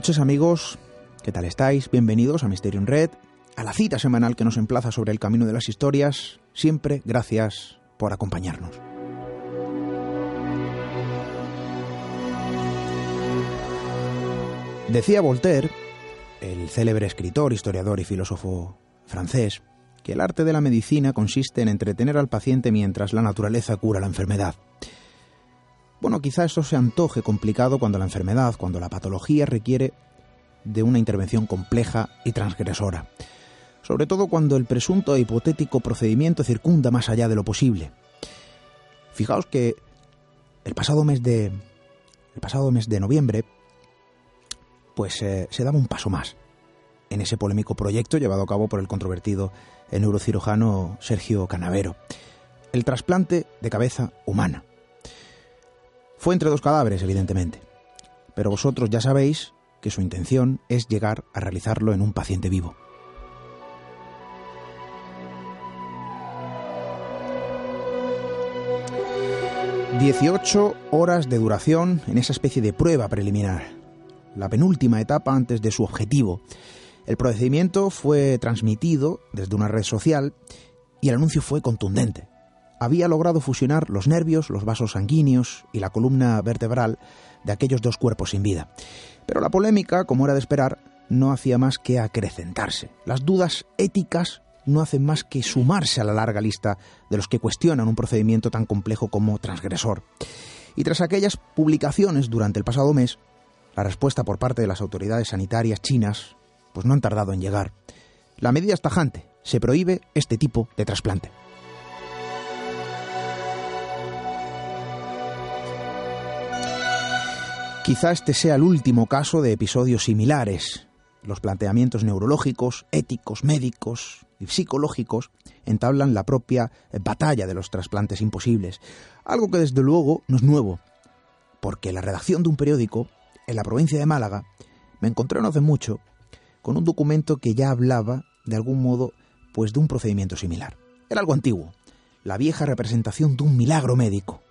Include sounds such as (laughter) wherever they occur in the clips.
noches amigos, ¿qué tal estáis? Bienvenidos a Mysterium Red, a la cita semanal que nos emplaza sobre el camino de las historias. Siempre gracias por acompañarnos. Decía Voltaire, el célebre escritor, historiador y filósofo francés, que el arte de la medicina consiste en entretener al paciente mientras la naturaleza cura la enfermedad. Bueno, quizá eso se antoje complicado cuando la enfermedad, cuando la patología requiere de una intervención compleja y transgresora, sobre todo cuando el presunto e hipotético procedimiento circunda más allá de lo posible. Fijaos que el pasado mes de el pasado mes de noviembre pues eh, se daba un paso más en ese polémico proyecto llevado a cabo por el controvertido neurocirujano Sergio Canavero, el trasplante de cabeza humana. Fue entre dos cadáveres, evidentemente, pero vosotros ya sabéis que su intención es llegar a realizarlo en un paciente vivo. Dieciocho horas de duración en esa especie de prueba preliminar, la penúltima etapa antes de su objetivo. El procedimiento fue transmitido desde una red social y el anuncio fue contundente. Había logrado fusionar los nervios, los vasos sanguíneos y la columna vertebral de aquellos dos cuerpos sin vida. Pero la polémica, como era de esperar, no hacía más que acrecentarse. Las dudas éticas no hacen más que sumarse a la larga lista de los que cuestionan un procedimiento tan complejo como transgresor. Y tras aquellas publicaciones durante el pasado mes, la respuesta por parte de las autoridades sanitarias chinas pues no han tardado en llegar. La medida es tajante, se prohíbe este tipo de trasplante. Quizá este sea el último caso de episodios similares. Los planteamientos neurológicos, éticos, médicos y psicológicos entablan la propia batalla de los trasplantes imposibles, algo que desde luego no es nuevo, porque la redacción de un periódico en la provincia de Málaga me encontré hace mucho con un documento que ya hablaba de algún modo pues de un procedimiento similar. Era algo antiguo, la vieja representación de un milagro médico,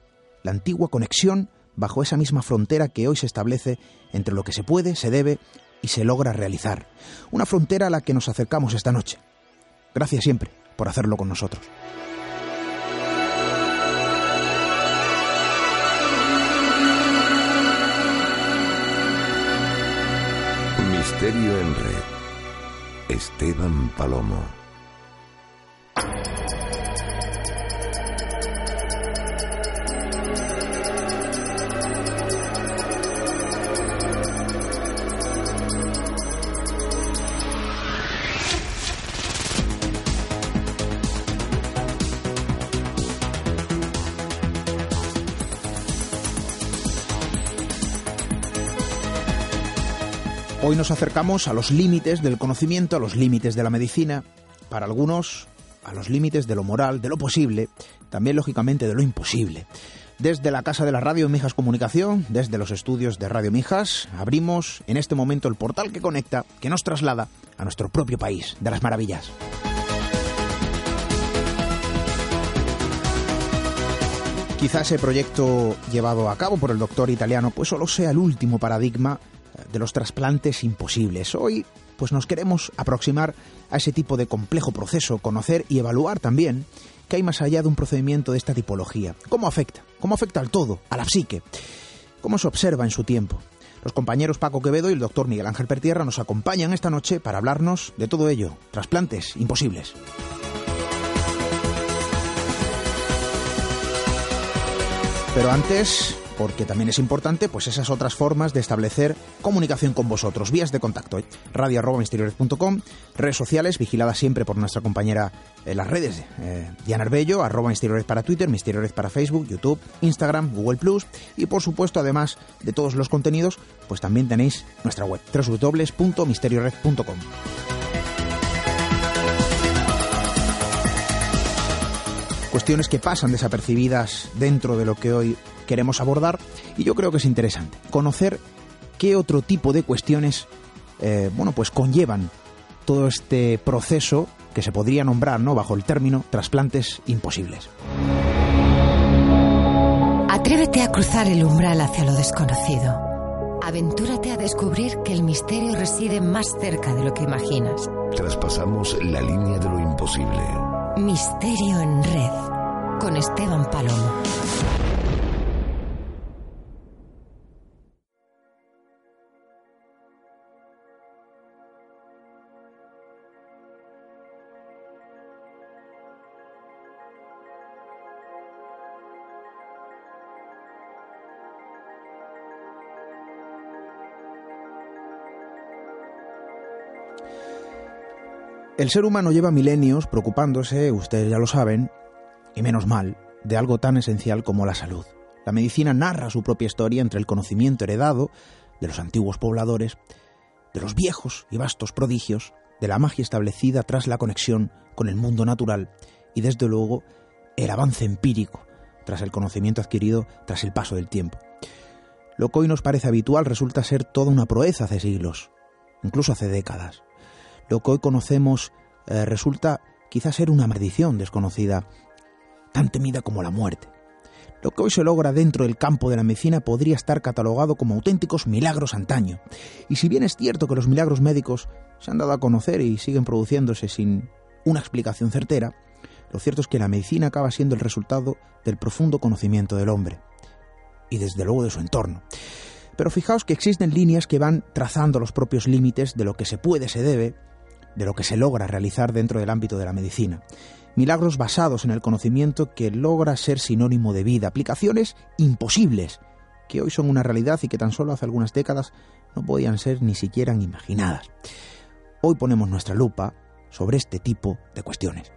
la antigua conexión bajo esa misma frontera que hoy se establece entre lo que se puede, se debe y se logra realizar. Una frontera a la que nos acercamos esta noche. Gracias siempre por hacerlo con nosotros. Misterio en red. Esteban Palomo. Hoy nos acercamos a los límites del conocimiento, a los límites de la medicina, para algunos a los límites de lo moral, de lo posible, también lógicamente de lo imposible. Desde la Casa de la Radio Mijas Comunicación, desde los estudios de Radio Mijas, abrimos en este momento el portal que conecta, que nos traslada a nuestro propio país de las maravillas. Quizá ese proyecto llevado a cabo por el doctor italiano pues solo sea el último paradigma de los trasplantes imposibles. Hoy pues nos queremos aproximar a ese tipo de complejo proceso, conocer y evaluar también qué hay más allá de un procedimiento de esta tipología. ¿Cómo afecta? ¿Cómo afecta al todo, a la psique? ¿Cómo se observa en su tiempo? Los compañeros Paco Quevedo y el doctor Miguel Ángel Pertierra nos acompañan esta noche para hablarnos de todo ello, trasplantes imposibles. Pero antes, porque también es importante, pues esas otras formas de establecer comunicación con vosotros, vías de contacto, radio arroba redes sociales, vigiladas siempre por nuestra compañera en las redes, eh, Diana Arbello, arroba para Twitter, Misteriores para Facebook, YouTube, Instagram, Google Plus, y por supuesto, además de todos los contenidos, pues también tenéis nuestra web, www.misteriored.com. cuestiones que pasan desapercibidas dentro de lo que hoy queremos abordar y yo creo que es interesante conocer qué otro tipo de cuestiones eh, bueno pues conllevan todo este proceso que se podría nombrar ¿no? bajo el término trasplantes imposibles. Atrévete a cruzar el umbral hacia lo desconocido. Aventúrate a descubrir que el misterio reside más cerca de lo que imaginas. Traspasamos la línea de lo imposible. Misterio en red con Esteban Palomo. El ser humano lleva milenios preocupándose, ustedes ya lo saben, y menos mal, de algo tan esencial como la salud. La medicina narra su propia historia entre el conocimiento heredado de los antiguos pobladores, de los viejos y vastos prodigios, de la magia establecida tras la conexión con el mundo natural y desde luego el avance empírico tras el conocimiento adquirido tras el paso del tiempo. Lo que hoy nos parece habitual resulta ser toda una proeza hace siglos, incluso hace décadas lo que hoy conocemos eh, resulta quizás ser una maldición desconocida, tan temida como la muerte. Lo que hoy se logra dentro del campo de la medicina podría estar catalogado como auténticos milagros antaño. Y si bien es cierto que los milagros médicos se han dado a conocer y siguen produciéndose sin una explicación certera, lo cierto es que la medicina acaba siendo el resultado del profundo conocimiento del hombre y desde luego de su entorno. Pero fijaos que existen líneas que van trazando los propios límites de lo que se puede, se debe de lo que se logra realizar dentro del ámbito de la medicina. Milagros basados en el conocimiento que logra ser sinónimo de vida, aplicaciones imposibles, que hoy son una realidad y que tan solo hace algunas décadas no podían ser ni siquiera imaginadas. Hoy ponemos nuestra lupa sobre este tipo de cuestiones.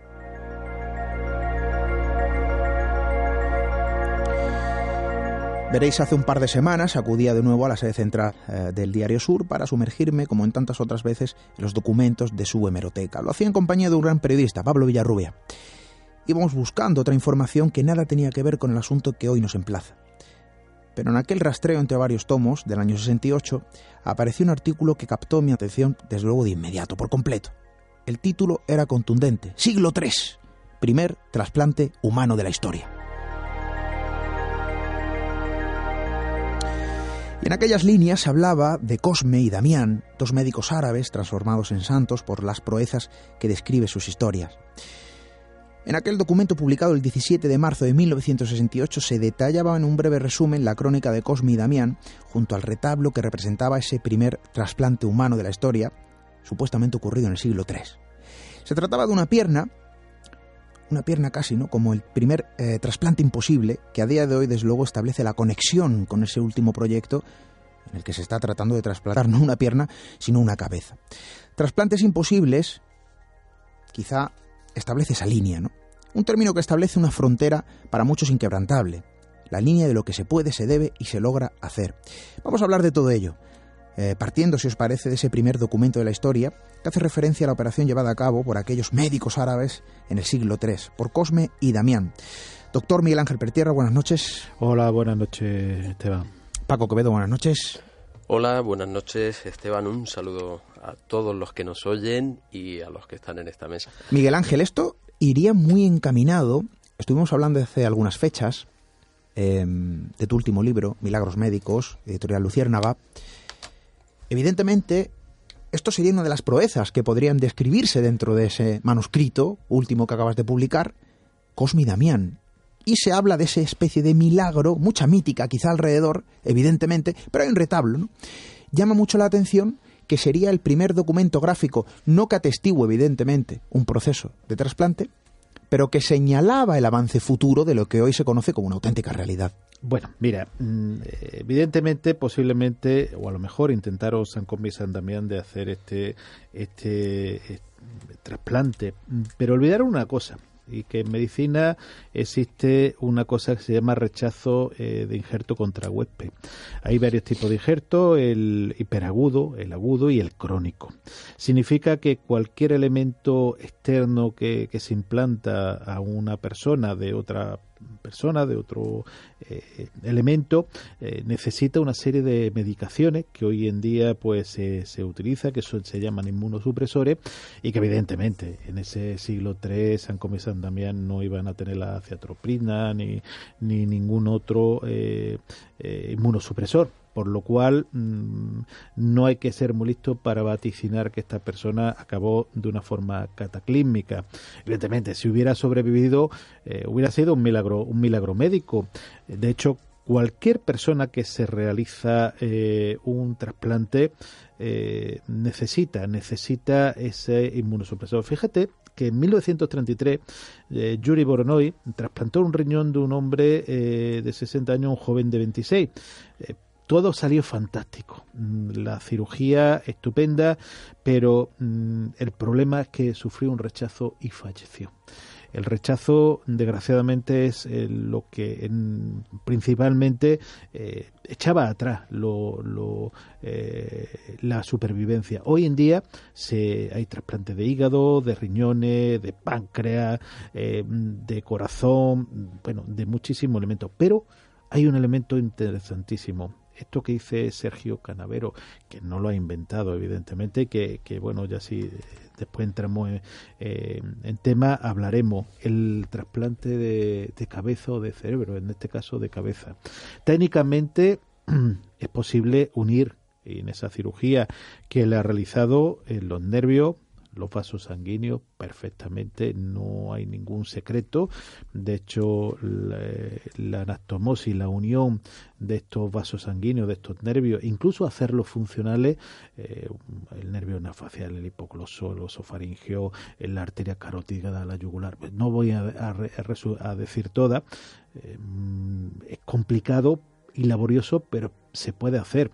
Veréis, hace un par de semanas acudía de nuevo a la sede central eh, del Diario Sur para sumergirme, como en tantas otras veces, en los documentos de su hemeroteca. Lo hacía en compañía de un gran periodista, Pablo Villarrubia. Íbamos buscando otra información que nada tenía que ver con el asunto que hoy nos emplaza. Pero en aquel rastreo entre varios tomos del año 68 apareció un artículo que captó mi atención desde luego de inmediato, por completo. El título era contundente, Siglo III, primer trasplante humano de la historia. Y en aquellas líneas se hablaba de Cosme y Damián, dos médicos árabes transformados en santos por las proezas que describe sus historias. En aquel documento publicado el 17 de marzo de 1968 se detallaba en un breve resumen la crónica de Cosme y Damián junto al retablo que representaba ese primer trasplante humano de la historia, supuestamente ocurrido en el siglo III. Se trataba de una pierna una pierna casi, ¿no? Como el primer eh, trasplante imposible, que a día de hoy, desde luego, establece la conexión con ese último proyecto en el que se está tratando de trasplantar no una pierna, sino una cabeza. Trasplantes imposibles, quizá establece esa línea, ¿no? Un término que establece una frontera para muchos inquebrantable, la línea de lo que se puede, se debe y se logra hacer. Vamos a hablar de todo ello. Eh, partiendo, si os parece, de ese primer documento de la historia, que hace referencia a la operación llevada a cabo por aquellos médicos árabes en el siglo III, por Cosme y Damián. Doctor Miguel Ángel Pertierra, buenas noches. Hola, buenas noches, Esteban. Paco Quevedo, buenas noches. Hola, buenas noches, Esteban. Un saludo a todos los que nos oyen y a los que están en esta mesa. Miguel Ángel, esto iría muy encaminado. Estuvimos hablando hace algunas fechas eh, de tu último libro, Milagros Médicos, editorial Luciérnaga. Evidentemente, esto sería una de las proezas que podrían describirse dentro de ese manuscrito último que acabas de publicar, Cosmi Damián. Y se habla de esa especie de milagro, mucha mítica quizá alrededor, evidentemente, pero hay un retablo. Llama mucho la atención que sería el primer documento gráfico, no que atestigue evidentemente un proceso de trasplante, pero que señalaba el avance futuro de lo que hoy se conoce como una auténtica realidad. Bueno, mira, mm, evidentemente, posiblemente, o a lo mejor intentaron San Combi y San Damián de hacer este, este, este trasplante, pero olvidaron una cosa, y que en medicina existe una cosa que se llama rechazo eh, de injerto contra huésped. Hay varios tipos de injerto, el hiperagudo, el agudo y el crónico. Significa que cualquier elemento externo que, que se implanta a una persona de otra persona, de otro eh, elemento, eh, necesita una serie de medicaciones que hoy en día pues se utiliza, que se llaman inmunosupresores y que evidentemente en ese siglo III San Come San Damián no iban a tener la ciatroprina ni, ni ningún otro eh, inmunosupresor por lo cual mmm, no hay que ser muy listo para vaticinar que esta persona acabó de una forma cataclísmica. Evidentemente, si hubiera sobrevivido, eh, hubiera sido un milagro, un milagro médico. De hecho, cualquier persona que se realiza eh, un trasplante eh, necesita necesita ese inmunosupresor. Fíjate que en 1933 eh, Yuri Voronoi trasplantó un riñón de un hombre eh, de 60 años, un joven de 26 todo salió fantástico. Mm, la cirugía estupenda, pero mm, el problema es que sufrió un rechazo y falleció. El rechazo, desgraciadamente, es eh, lo que en, principalmente eh, echaba atrás lo, lo, eh, la supervivencia. Hoy en día se, hay trasplantes de hígado, de riñones, de páncreas, de corazón, bueno, de muchísimos elementos. Pero hay un elemento interesantísimo esto que dice Sergio Canavero, que no lo ha inventado, evidentemente, que, que bueno, ya si después entramos en, tema, hablaremos el trasplante de, de cabeza o de cerebro, en este caso de cabeza. Técnicamente (clears throat) es posible unir en esa cirugía que le ha realizado en los nervios los vasos sanguíneos perfectamente, no hay ningún secreto. De hecho, la, anastomosis, la unión de estos vasos sanguíneos, de estos nervios, incluso hacerlos funcionales, eh, el nervio nafacial, el hipogloso, el osofaringeo, la arteria carótida la yugular. No voy a, a, decir toda, eh, es complicado y laborioso, pero se puede hacer.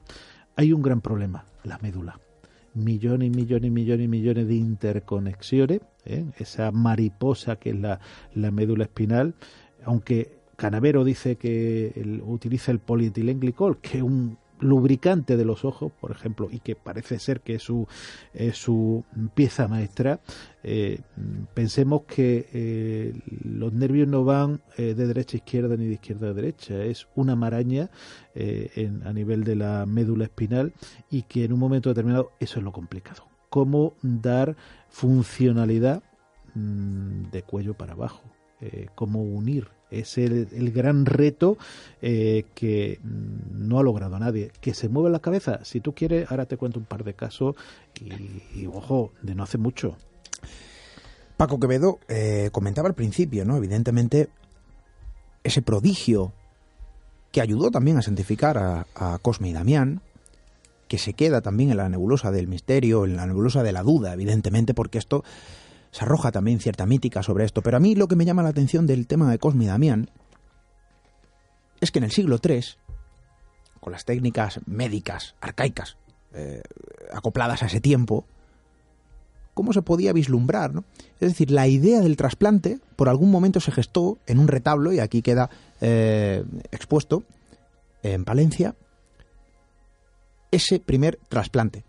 Hay un gran problema, la médula millones y millones y millones y millones de interconexiones, ¿eh? esa mariposa que es la, la, médula espinal, aunque Canavero dice que utiliza el polietilenglicol, que es un lubricante de los ojos, por ejemplo, y que parece ser que es su, es su pieza maestra, eh, pensemos que eh, los nervios no van eh, de derecha a izquierda ni de izquierda a derecha, es una maraña en, a nivel de la médula espinal y que en un momento determinado eso es lo complicado. Cómo dar funcionalidad mmm, de cuello para abajo, cómo unir es el, gran reto eh, que no ha logrado nadie. Que se mueve la cabeza. Si tú quieres, ahora te cuento un par de casos y, y ojo, de no hace mucho. Paco Quevedo eh, comentaba al principio, ¿no? Evidentemente, ese prodigio que ayudó también a santificar a, a Cosme y Damián, que se queda también en la nebulosa del misterio, en la nebulosa de la duda, evidentemente, porque esto se arroja también cierta mítica sobre esto. Pero a mí lo que me llama la atención del tema de Cosme y Damián es que en el siglo III, con las técnicas médicas arcaicas eh, acopladas a ese tiempo, cómo se podía vislumbrar, ¿no? Es decir, la idea del trasplante por algún momento se gestó en un retablo, y aquí queda eh, expuesto, en Palencia, ese primer trasplante.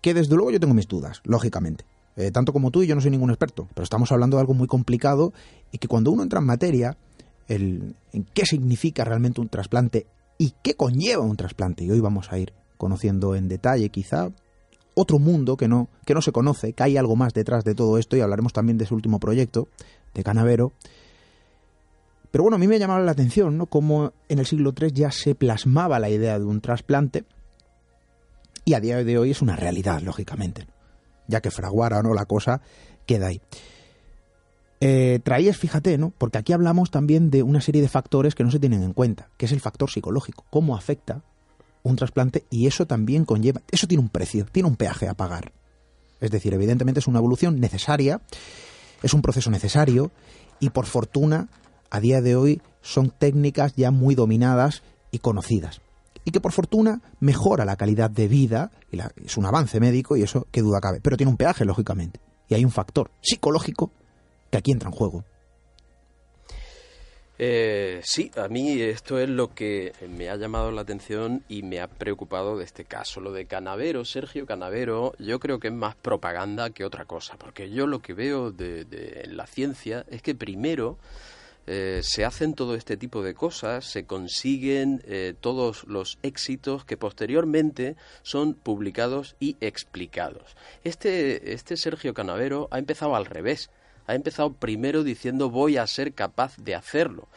Que desde luego yo tengo mis dudas, lógicamente. Eh, tanto como tú y yo no soy ningún experto, pero estamos hablando de algo muy complicado y que cuando uno entra en materia el, en qué significa realmente un trasplante y qué conlleva un trasplante. Y hoy vamos a ir conociendo en detalle quizá otro mundo que no, que no se conoce, que hay algo más detrás de todo esto y hablaremos también de su último proyecto, de Canavero. Pero bueno, a mí me llamaba la atención, ¿no? Cómo en el siglo III ya se plasmaba la idea de un trasplante y a día de hoy es una realidad, lógicamente. Ya que fraguara o no la cosa, queda ahí. Eh, traías, fíjate, ¿no? Porque aquí hablamos también de una serie de factores que no se tienen en cuenta, que es el factor psicológico, cómo afecta un trasplante y eso también conlleva, eso tiene un precio, tiene un peaje a pagar. Es decir, evidentemente es una evolución necesaria, es un proceso necesario y por fortuna a día de hoy son técnicas ya muy dominadas y conocidas. Y que por fortuna mejora la calidad de vida, y es un avance médico y eso qué duda cabe, pero tiene un peaje, lógicamente. Y hay un factor psicológico que aquí entra en juego. Eh, sí, a mí esto es lo que me ha llamado la atención y me ha preocupado de este caso. Lo de Canavero, Sergio Canavero, yo creo que es más propaganda que otra cosa, porque yo lo que veo de, en la ciencia es que primero eh, se hacen todo este tipo de cosas, se consiguen eh, todos los éxitos que posteriormente son publicados y explicados. Este, este Sergio Canavero ha empezado al revés ha empezado primero diciendo voy a ser capaz de hacerlo.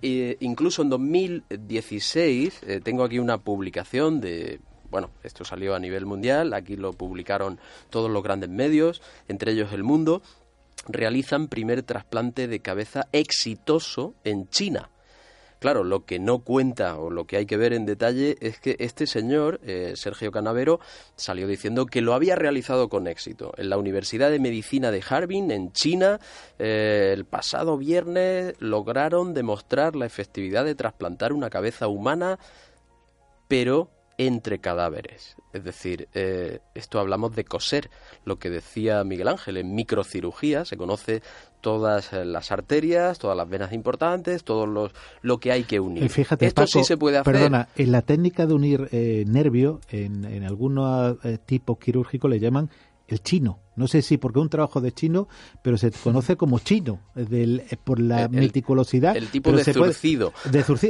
E incluso en 2016 eh, tengo aquí una publicación de bueno, esto salió a nivel mundial, aquí lo publicaron todos los grandes medios, entre ellos El Mundo, realizan primer trasplante de cabeza exitoso en China. Claro, lo que no cuenta o lo que hay que ver en detalle es que este señor, eh, Sergio Canavero, salió diciendo que lo había realizado con éxito. En la Universidad de Medicina de Harbin, en China, eh, el pasado viernes lograron demostrar la efectividad de trasplantar una cabeza humana, pero entre cadáveres. Es decir, eh, esto hablamos de coser, lo que decía Miguel Ángel, en microcirugía se conoce todas eh, las arterias, todas las venas importantes, todo los, lo que hay que unir. Fíjate, Esto sí se puede hacer. Perdona, en la técnica de unir eh, nervio, en, en algunos tipos quirúrgicos le llaman el chino. No sé si porque es un trabajo de chino, pero se conoce como chino del, eh, por la meticulosidad. El tipo de zurcido.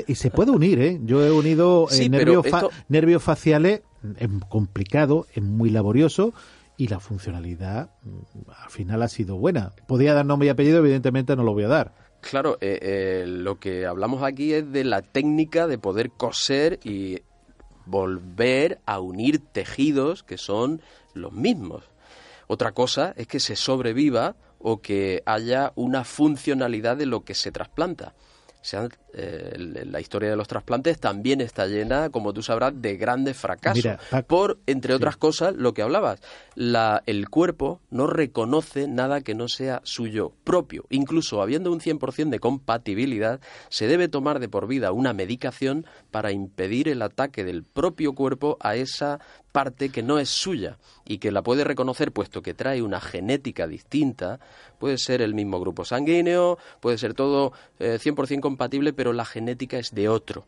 Y se puede unir, ¿eh? Yo he unido eh, nervios, faciales, es complicado, es muy laborioso, y la funcionalidad mm, al final ha sido buena. Podía dar nombre y apellido, evidentemente no lo voy a dar. Claro, eh, lo que hablamos aquí es de la técnica de poder coser y volver a unir tejidos que son los mismos. Otra cosa es que se sobreviva o que haya una funcionalidad de lo que se trasplanta. Eh, la historia de los trasplantes también está llena, como tú sabrás, de grandes fracasos. por, entre otras cosas, lo que hablabas, la, el cuerpo no reconoce nada que no sea suyo propio. Incluso habiendo un 100% de compatibilidad, se debe tomar de por vida una medicación para impedir el ataque del propio cuerpo a esa parte que no es suya y que la puede reconocer puesto que trae una genética distinta, puede ser el mismo grupo sanguíneo, puede ser todo 100% eh, compatible, pero la genética es de otro.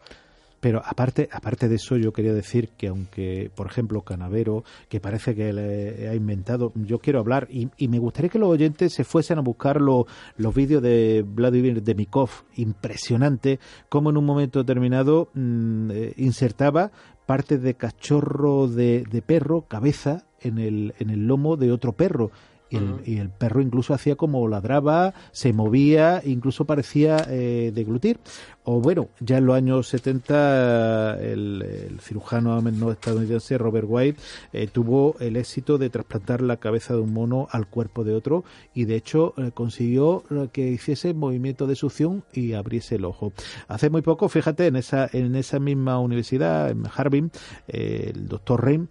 Pero aparte, aparte de eso, yo quería decir que aunque, por ejemplo, Canavero, que parece que le ha inventado, yo quiero hablar y, me gustaría que los oyentes se fuesen a buscar los vídeos de Vladimir Demikov, impresionante, como en un momento determinado mm, eh, insertaba parte de cachorro de, de perro, cabeza, en el, en el lomo de otro perro y el, perro incluso hacía como ladraba, se movía, incluso parecía eh, deglutir. O bueno, ya en los años 70 el, cirujano estadounidense Robert White eh, tuvo el éxito de trasplantar la cabeza de un mono al cuerpo de otro y de hecho eh, consiguió que hiciese movimiento de succión y abriese el ojo. Hace muy poco, fíjate, en esa, en esa misma universidad, en Harbin, el doctor Reim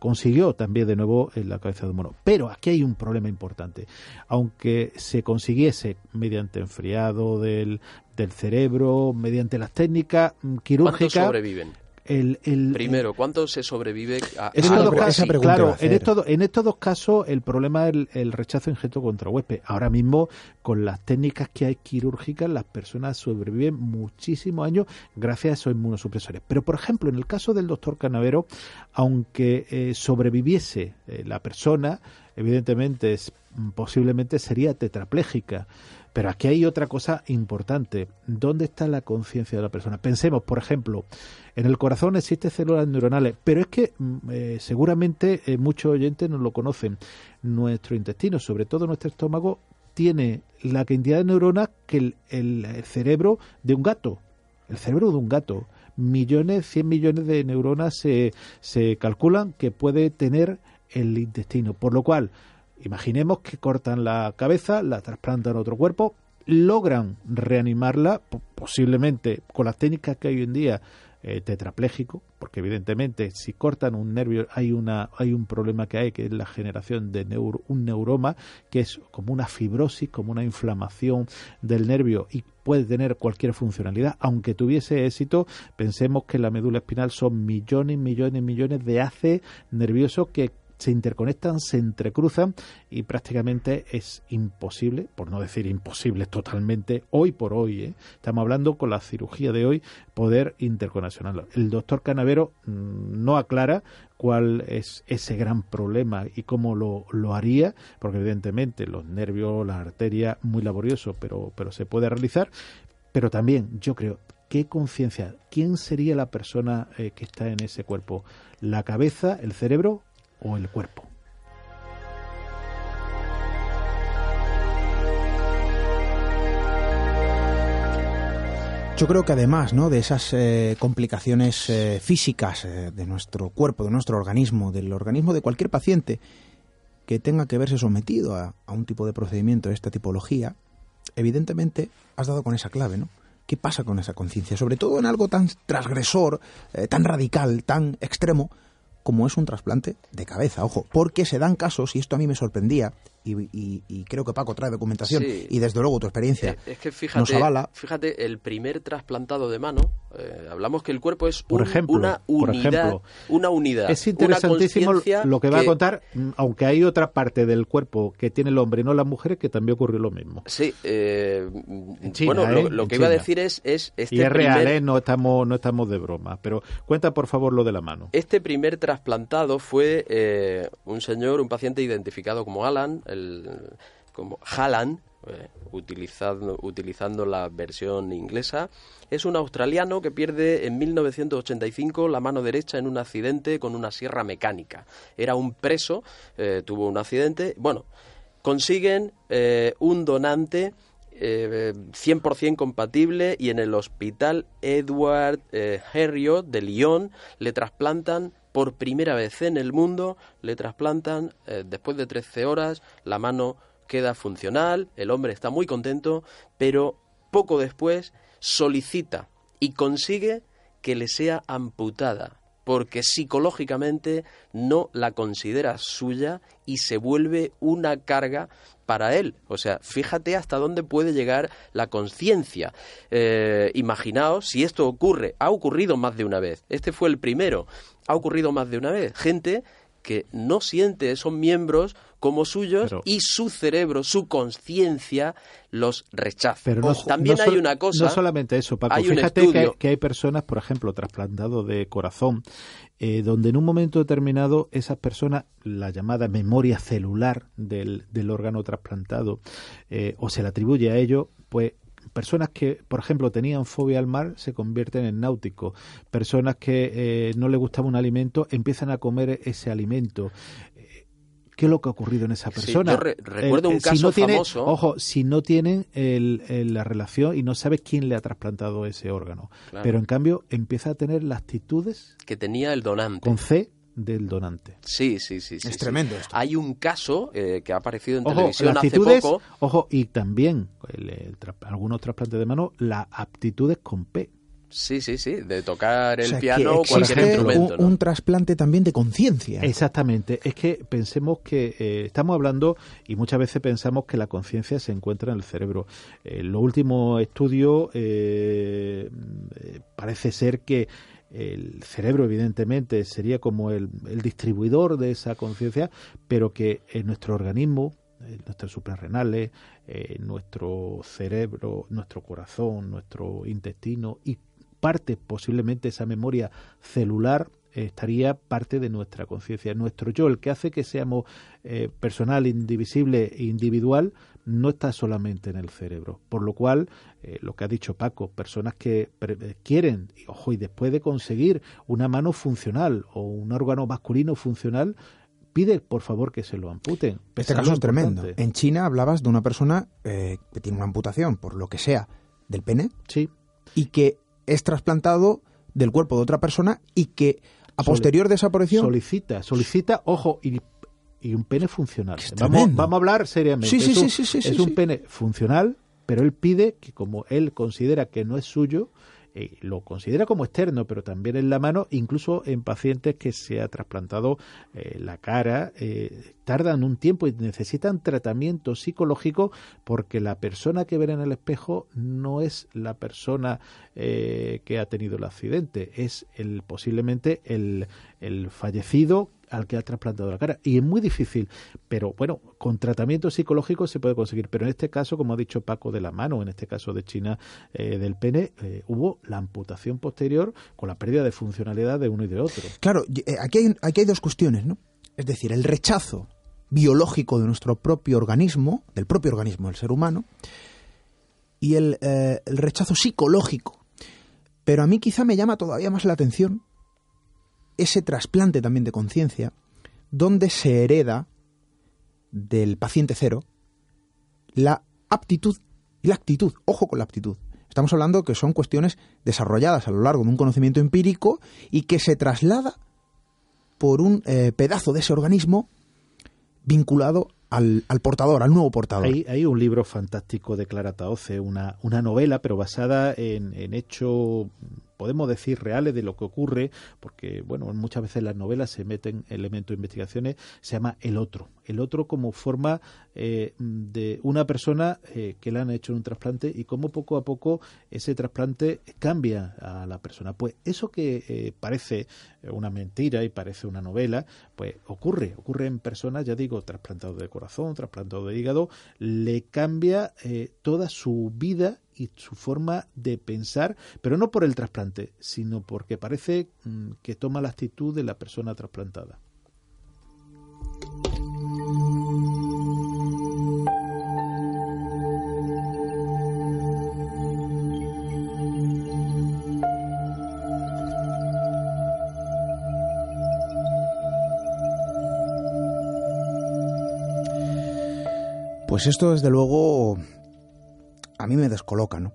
consiguió también de nuevo la cabeza de un mono. Pero aquí hay un problema importante. Aunque se consiguiese mediante enfriado del, del cerebro, mediante las técnicas mm, quirúrgicas. ¿Cuántos sobreviven? El, el, Primero, ¿cuánto se sobrevive a, en estos dos casos, claro, en estos, en estos dos casos el problema es el, rechazo injeto contra huésped. Ahora mismo, con las técnicas que hay quirúrgicas, las personas sobreviven muchísimos años gracias a esos inmunosupresores. Pero, por ejemplo, en el caso del doctor Canavero, aunque eh, sobreviviese eh, la persona, evidentemente es, posiblemente sería tetraplégica Pero aquí hay otra cosa importante. ¿Dónde está la conciencia de la persona? Pensemos, por ejemplo, en el corazón existen células neuronales, pero es que mm, eh, seguramente eh, muchos oyentes no lo conocen. Nuestro intestino, sobre todo nuestro estómago, tiene la cantidad de neuronas que el, cerebro de un gato. El cerebro de un gato. Millones, 100 millones de neuronas se, se calculan que puede tener el intestino. Por lo cual, imaginemos que cortan la cabeza, la trasplantan a otro cuerpo, logran reanimarla, posiblemente con las técnicas que hay hoy en día, eh, tetrapléjico, porque evidentemente si cortan un nervio hay una hay un problema que hay que es la generación de un neuroma que es como una fibrosis, como una inflamación del nervio y puede tener cualquier funcionalidad, aunque tuviese éxito, pensemos que la médula espinal son millones, millones, millones de haces nerviosos que se interconectan, se entrecruzan y prácticamente es imposible, por no decir imposible totalmente, hoy por hoy, ¿eh? estamos hablando con la cirugía de hoy, poder interconexionarlo. El doctor Canavero mm, no aclara cuál es ese gran problema y cómo lo, lo haría, porque evidentemente los nervios, las arterias, muy laborioso, pero, pero se puede realizar. Pero también yo creo, ¿qué conciencia? ¿Quién sería la persona eh, que está en ese cuerpo? ¿La cabeza, el cerebro o el cuerpo. Yo creo que además ¿no? de esas eh, complicaciones eh, físicas eh, de nuestro cuerpo, de nuestro organismo, del organismo de cualquier paciente que tenga que verse sometido a, a, un tipo de procedimiento de esta tipología, evidentemente has dado con esa clave, ¿no? ¿Qué pasa con esa conciencia? Sobre todo en algo tan transgresor, tan radical, tan extremo, como es un trasplante de cabeza, ojo, porque se dan casos, y esto a mí me sorprendía, y, creo que Paco trae documentación, y desde luego tu experiencia eh, es que fíjate, nos avala. Fíjate, el primer trasplantado de mano, eh, hablamos que el cuerpo es por ejemplo, una unidad, una unidad. Es interesantísimo lo que va a contar, mm, aunque hay otra parte del cuerpo que tiene el hombre y no la mujer que también ocurrió lo mismo. Sí, eh, bueno, lo, que iba a decir es, es este y es real, no estamos no estamos de broma, pero cuenta por favor lo de la mano. Este primer trasplantado fue un señor, un paciente identificado como Alan, como Halland, eh, utilizando, utilizando la versión inglesa, es un australiano que pierde en 1985 la mano derecha en un accidente con una sierra mecánica. Era un preso, eh, tuvo un accidente. Bueno, consiguen eh, un donante 100% compatible y en el hospital Edward Herriot de Lyon le trasplantan por primera vez en el mundo le trasplantan, eh, después de 13 horas, la mano queda funcional, el hombre está muy contento, pero poco después solicita y consigue que le sea amputada, porque psicológicamente no la considera suya y se vuelve una carga para él. O sea, fíjate hasta dónde puede llegar la conciencia. Eh, imaginaos si esto ocurre, ha ocurrido más de una vez. Este fue el primero, ha ocurrido más de una vez. Gente que no siente esos miembros como suyos y su cerebro, su conciencia los rechaza. Pero también hay una cosa. No solamente eso, Paco. Fíjate que, hay personas, por ejemplo, trasplantados de corazón, eh, donde en un momento determinado esas personas, la llamada memoria celular del, del órgano trasplantado, eh, o se le atribuye a ello, pues personas que, por ejemplo, tenían fobia al mar se convierten en náuticos. Personas que eh, no les gustaba un alimento empiezan a comer ese alimento. ¿Qué es lo que ha ocurrido en esa persona? recuerdo un caso si no famoso. ojo, si no tienen la relación y no sabes quién le ha trasplantado ese órgano. Pero en cambio empieza a tener las actitudes que tenía el donante. Con C del donante. Sí, sí, sí. es tremendo esto. Hay un caso eh, que ha aparecido en televisión hace poco. Ojo, y también algunos trasplantes de mano, las aptitudes con P. Sí, sí, sí, de tocar el piano o cualquier instrumento. Un, un trasplante también de conciencia. Exactamente. Es que pensemos que eh, estamos hablando y muchas veces pensamos que la conciencia se encuentra en el cerebro. En eh, los últimos estudios eh, parece ser que el cerebro evidentemente sería como el, el distribuidor de esa conciencia, pero que en nuestro organismo, en nuestros suprarrenales, en nuestro cerebro, nuestro corazón, nuestro intestino y parte posiblemente esa memoria celular estaría parte de nuestra conciencia, nuestro yo, el que hace que seamos eh, personal, indivisible e individual, no está solamente en el cerebro. Por lo cual, eh, lo que ha dicho Paco, personas que eh, quieren, y, ojo, y después de conseguir una mano funcional o un órgano masculino funcional, pide por favor que se lo amputen. Este caso es tremendo. En China hablabas de una persona que tiene una amputación, por lo que sea, del pene. Sí. Y que es trasplantado del cuerpo de otra persona y que a posterior de esa operación solicita, solicita, ojo, y, y un pene funcional. Vamos, vamos, a hablar seriamente. Sí, sí, sí, sí, es un pene funcional, pero él pide que como él considera que no es suyo, eh, lo considera como externo, pero también en la mano, incluso en pacientes que se ha trasplantado eh, la cara, eh, tardan un tiempo y necesitan tratamiento psicológico porque la persona que ven en el espejo no es la persona que ha tenido el accidente, es el posiblemente el, el fallecido al que ha trasplantado la cara. Y es muy difícil, pero bueno, con tratamiento psicológico se puede conseguir. Pero en este caso, como ha dicho Paco de la mano, en este caso de China eh, del pene, eh, hubo la amputación posterior con la pérdida de funcionalidad de uno y de otro. Claro, eh, aquí hay, aquí hay dos cuestiones, ¿no? Es decir, el rechazo biológico de nuestro propio organismo, del propio organismo del ser humano, y el, el rechazo psicológico. Pero a mí quizá me llama todavía más la atención ese trasplante también de conciencia, donde se hereda del paciente cero la aptitud y la actitud. Ojo con la aptitud. Estamos hablando que son cuestiones desarrolladas a lo largo de un conocimiento empírico y que se traslada por un eh, pedazo de ese organismo vinculado al, portador, al nuevo portador. Hay, un libro fantástico de Clara Taoce, una, una novela, pero basada en, en hecho podemos decir reales de lo que ocurre, porque bueno, muchas veces en las novelas se meten elementos de investigaciones, se llama el otro. El otro como forma eh, de una persona eh, que le han hecho un trasplante y cómo poco a poco ese trasplante cambia a la persona. Pues eso que eh, parece una mentira y parece una novela, pues ocurre, ocurre en personas, ya digo, trasplantados de corazón, trasplantados de hígado, le cambia toda su vida y su forma de pensar, pero no por el trasplante, sino porque parece mm, que toma la actitud de la persona trasplantada. Pues esto desde luego a mí me descoloca, ¿no?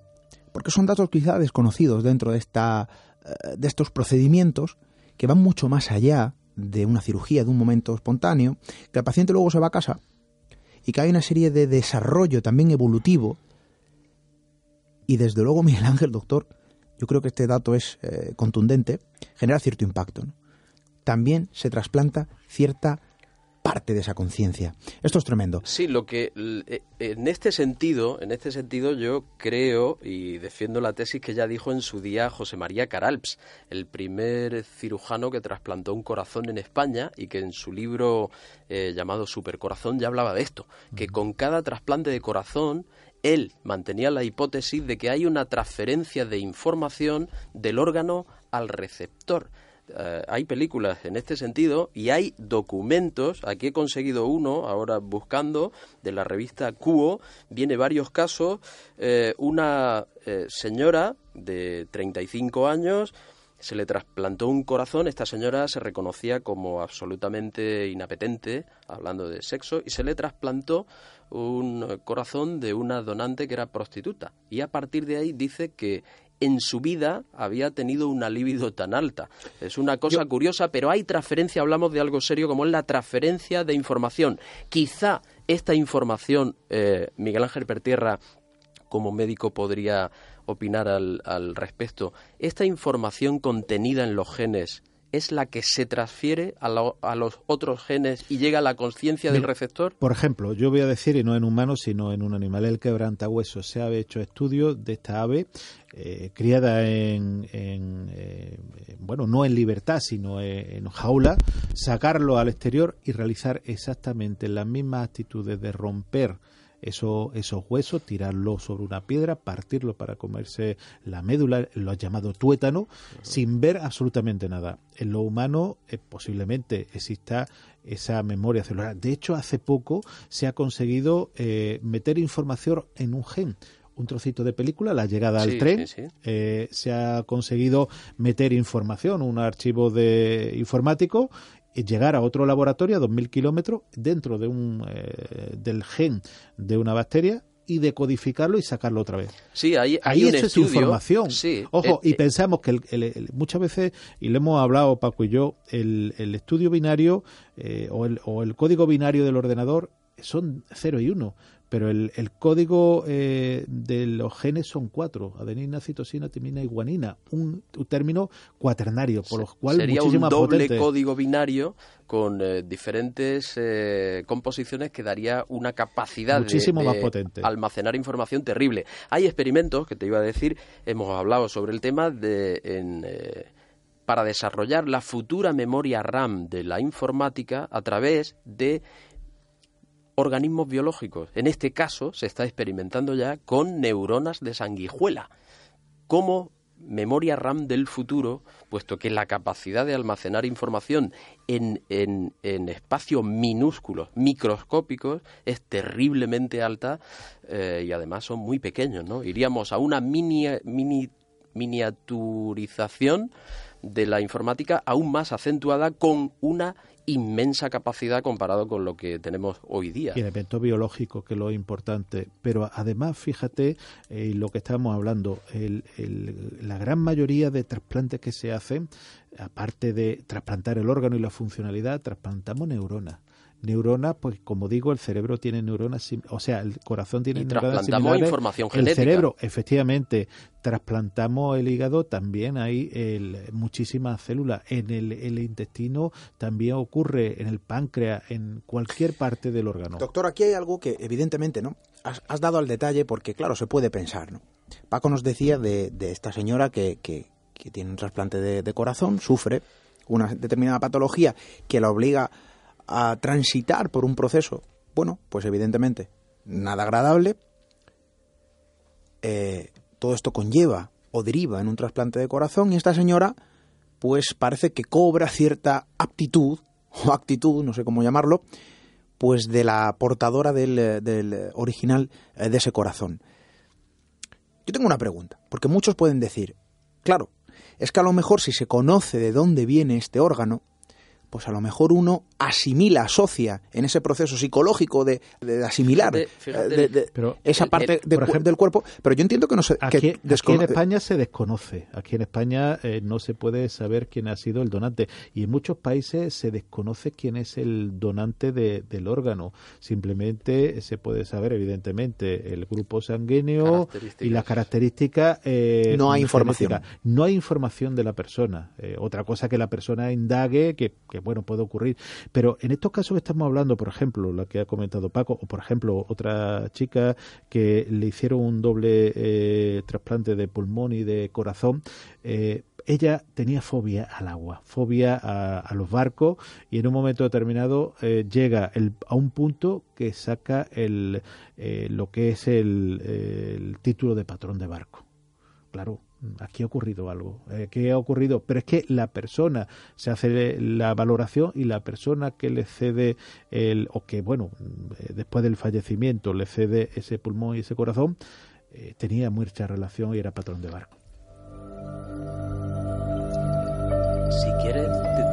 Porque son datos quizá desconocidos dentro de, esta, eh, de estos procedimientos que van mucho más allá de una cirugía, de un momento espontáneo, que el paciente luego se va a casa y que hay una serie de desarrollo también evolutivo. Y desde luego, (laughs) Miguel Ángel, doctor, yo creo que este dato es eh, contundente, genera cierto impacto. También se trasplanta cierta parte de esa conciencia. Esto es tremendo. Sí, lo que eh, en este sentido, en este sentido yo creo y defiendo la tesis que ya dijo en su día José María Caralps, el primer cirujano que trasplantó un corazón en España y que en su libro eh, llamado Supercorazón ya hablaba de esto, que con cada trasplante de corazón él mantenía la hipótesis de que hay una transferencia de información del órgano al receptor. Eh, hay películas en este sentido y hay documentos, aquí he conseguido uno, ahora buscando, de la revista Cuo, viene varios casos, eh, una eh, señora de 35 años, se le trasplantó un corazón, esta señora se reconocía como absolutamente inapetente, hablando de sexo, y se le trasplantó un corazón de una donante que era prostituta. Y a partir de ahí dice que en su vida había tenido una libido tan alta. Es una cosa curiosa, pero hay transferencia, hablamos de algo serio como es la transferencia de información. Quizá esta información, eh, Miguel Ángel Pertierra, como médico podría opinar al, al respecto, esta información contenida en los genes es la que se transfiere a, los otros genes y llega a la conciencia del receptor? Por ejemplo, yo voy a decir, y no en humanos, sino en un animal, el quebrantahuesos. Se ha hecho estudios de esta ave eh, criada en, eh, bueno, no en libertad, sino en jaula, sacarlo al exterior y realizar exactamente las mismas actitudes de romper eso, esos huesos, tirarlos sobre una piedra, partirlo para comerse la médula, lo llamado tuétano, sin ver absolutamente nada. En lo humano eh, posiblemente exista esa memoria celular. De hecho, hace poco se ha conseguido eh, meter información en un gen un trocito de película, la llegada al tren, eh, se ha conseguido meter información, un archivo de informático llegar a otro laboratorio a 2.000 kilómetros dentro de un, eh, del gen de una bacteria y decodificarlo y sacarlo otra vez. Sí, hay, Ahí un eso estudio, es información. Sí, Ojo, eh, y eh, pensamos que el- muchas veces, y lo hemos hablado Paco y yo, el, el estudio binario eh, o, el, o el código binario del ordenador son 0 y 1, pero el, el código eh, de los genes son cuatro, adenina, citosina, timina y guanina, un, un término cuaternario, por lo cual sería un doble potente. código binario con eh, diferentes eh, composiciones que daría una capacidad de- Muchísimo de, más potente. almacenar información terrible. Hay experimentos que te iba a decir, hemos hablado sobre el tema de en, eh, para desarrollar la futura memoria RAM de la informática a través de organismos biológicos. En este caso se está experimentando ya con neuronas de sanguijuela como memoria RAM del futuro, puesto que la capacidad de almacenar información en, en, en espacios minúsculos, microscópicos, es terriblemente alta eh, y además son muy pequeños, ¿no? Iríamos a una mini, mini, miniaturización de la informática aún más acentuada con una inmensa capacidad comparado con lo que tenemos hoy día. y elemento biológico, que es lo importante. Pero además, fíjate, eh, lo que estábamos hablando, el- el- la gran mayoría de trasplantes que se hacen, aparte de trasplantar el órgano y la funcionalidad, trasplantamos neuronas. Neuronas, pues como digo, el cerebro tiene neuronas, o sea, el corazón tiene Y neuronas trasplantamos similares. información El genética. cerebro, efectivamente, trasplantamos el hígado, también hay el- muchísimas células. En el, el intestino también ocurre, en el páncreas, en cualquier parte del órgano. Doctor, aquí hay algo que evidentemente no has, has dado al detalle porque, claro, se puede pensar. ¿no? Paco nos decía de, de esta señora que, que- que tiene un trasplante de, de corazón, sufre una determinada patología que la obliga a transitar por un proceso, bueno, pues evidentemente nada agradable. Eh, todo esto conlleva o deriva en un trasplante de corazón y esta señora pues parece que cobra cierta aptitud o actitud, no sé cómo llamarlo, pues de la portadora del, eh, del, eh, original de ese corazón. Yo tengo una pregunta, porque muchos pueden decir, claro, es que a lo mejor si se conoce de dónde viene este órgano, pues a lo mejor uno asimila, asocia en ese proceso psicológico de, de asimilar Fíjate- fíjate eh, de- de- Pero esa el- parte el- de por cu- ejemplo, del cuerpo, pero yo entiendo que no se que Aquí, aquí en descono- España se desconoce. Aquí en España eh, no se puede saber quién ha sido el donante. Y en muchos países se desconoce quién es el donante de- del órgano. Simplemente se puede saber, evidentemente, el grupo sanguíneo y las características. eh, No hay información. No hay información de la persona. Eh, otra cosa que la persona indague, que, que, bueno, puede ocurrir. Pero en estos casos que estamos hablando, por ejemplo, la que ha comentado Paco, o por ejemplo, otra chica que le hicieron un doble eh, trasplante de pulmón y de corazón, eh, ella tenía fobia al agua, fobia a, los barcos y en un momento determinado eh, llega el- a un punto que saca el, eh, lo que es el título de patrón de barco. Claro, aquí ha ocurrido algo. Eh, ¿Qué ha ocurrido? Pero es que la persona se hace la valoración y la persona que le cede el, o que, bueno, eh, después del fallecimiento le cede ese pulmón y ese corazón, eh, tenía mucha relación y era patrón de barco. Si quieres, te-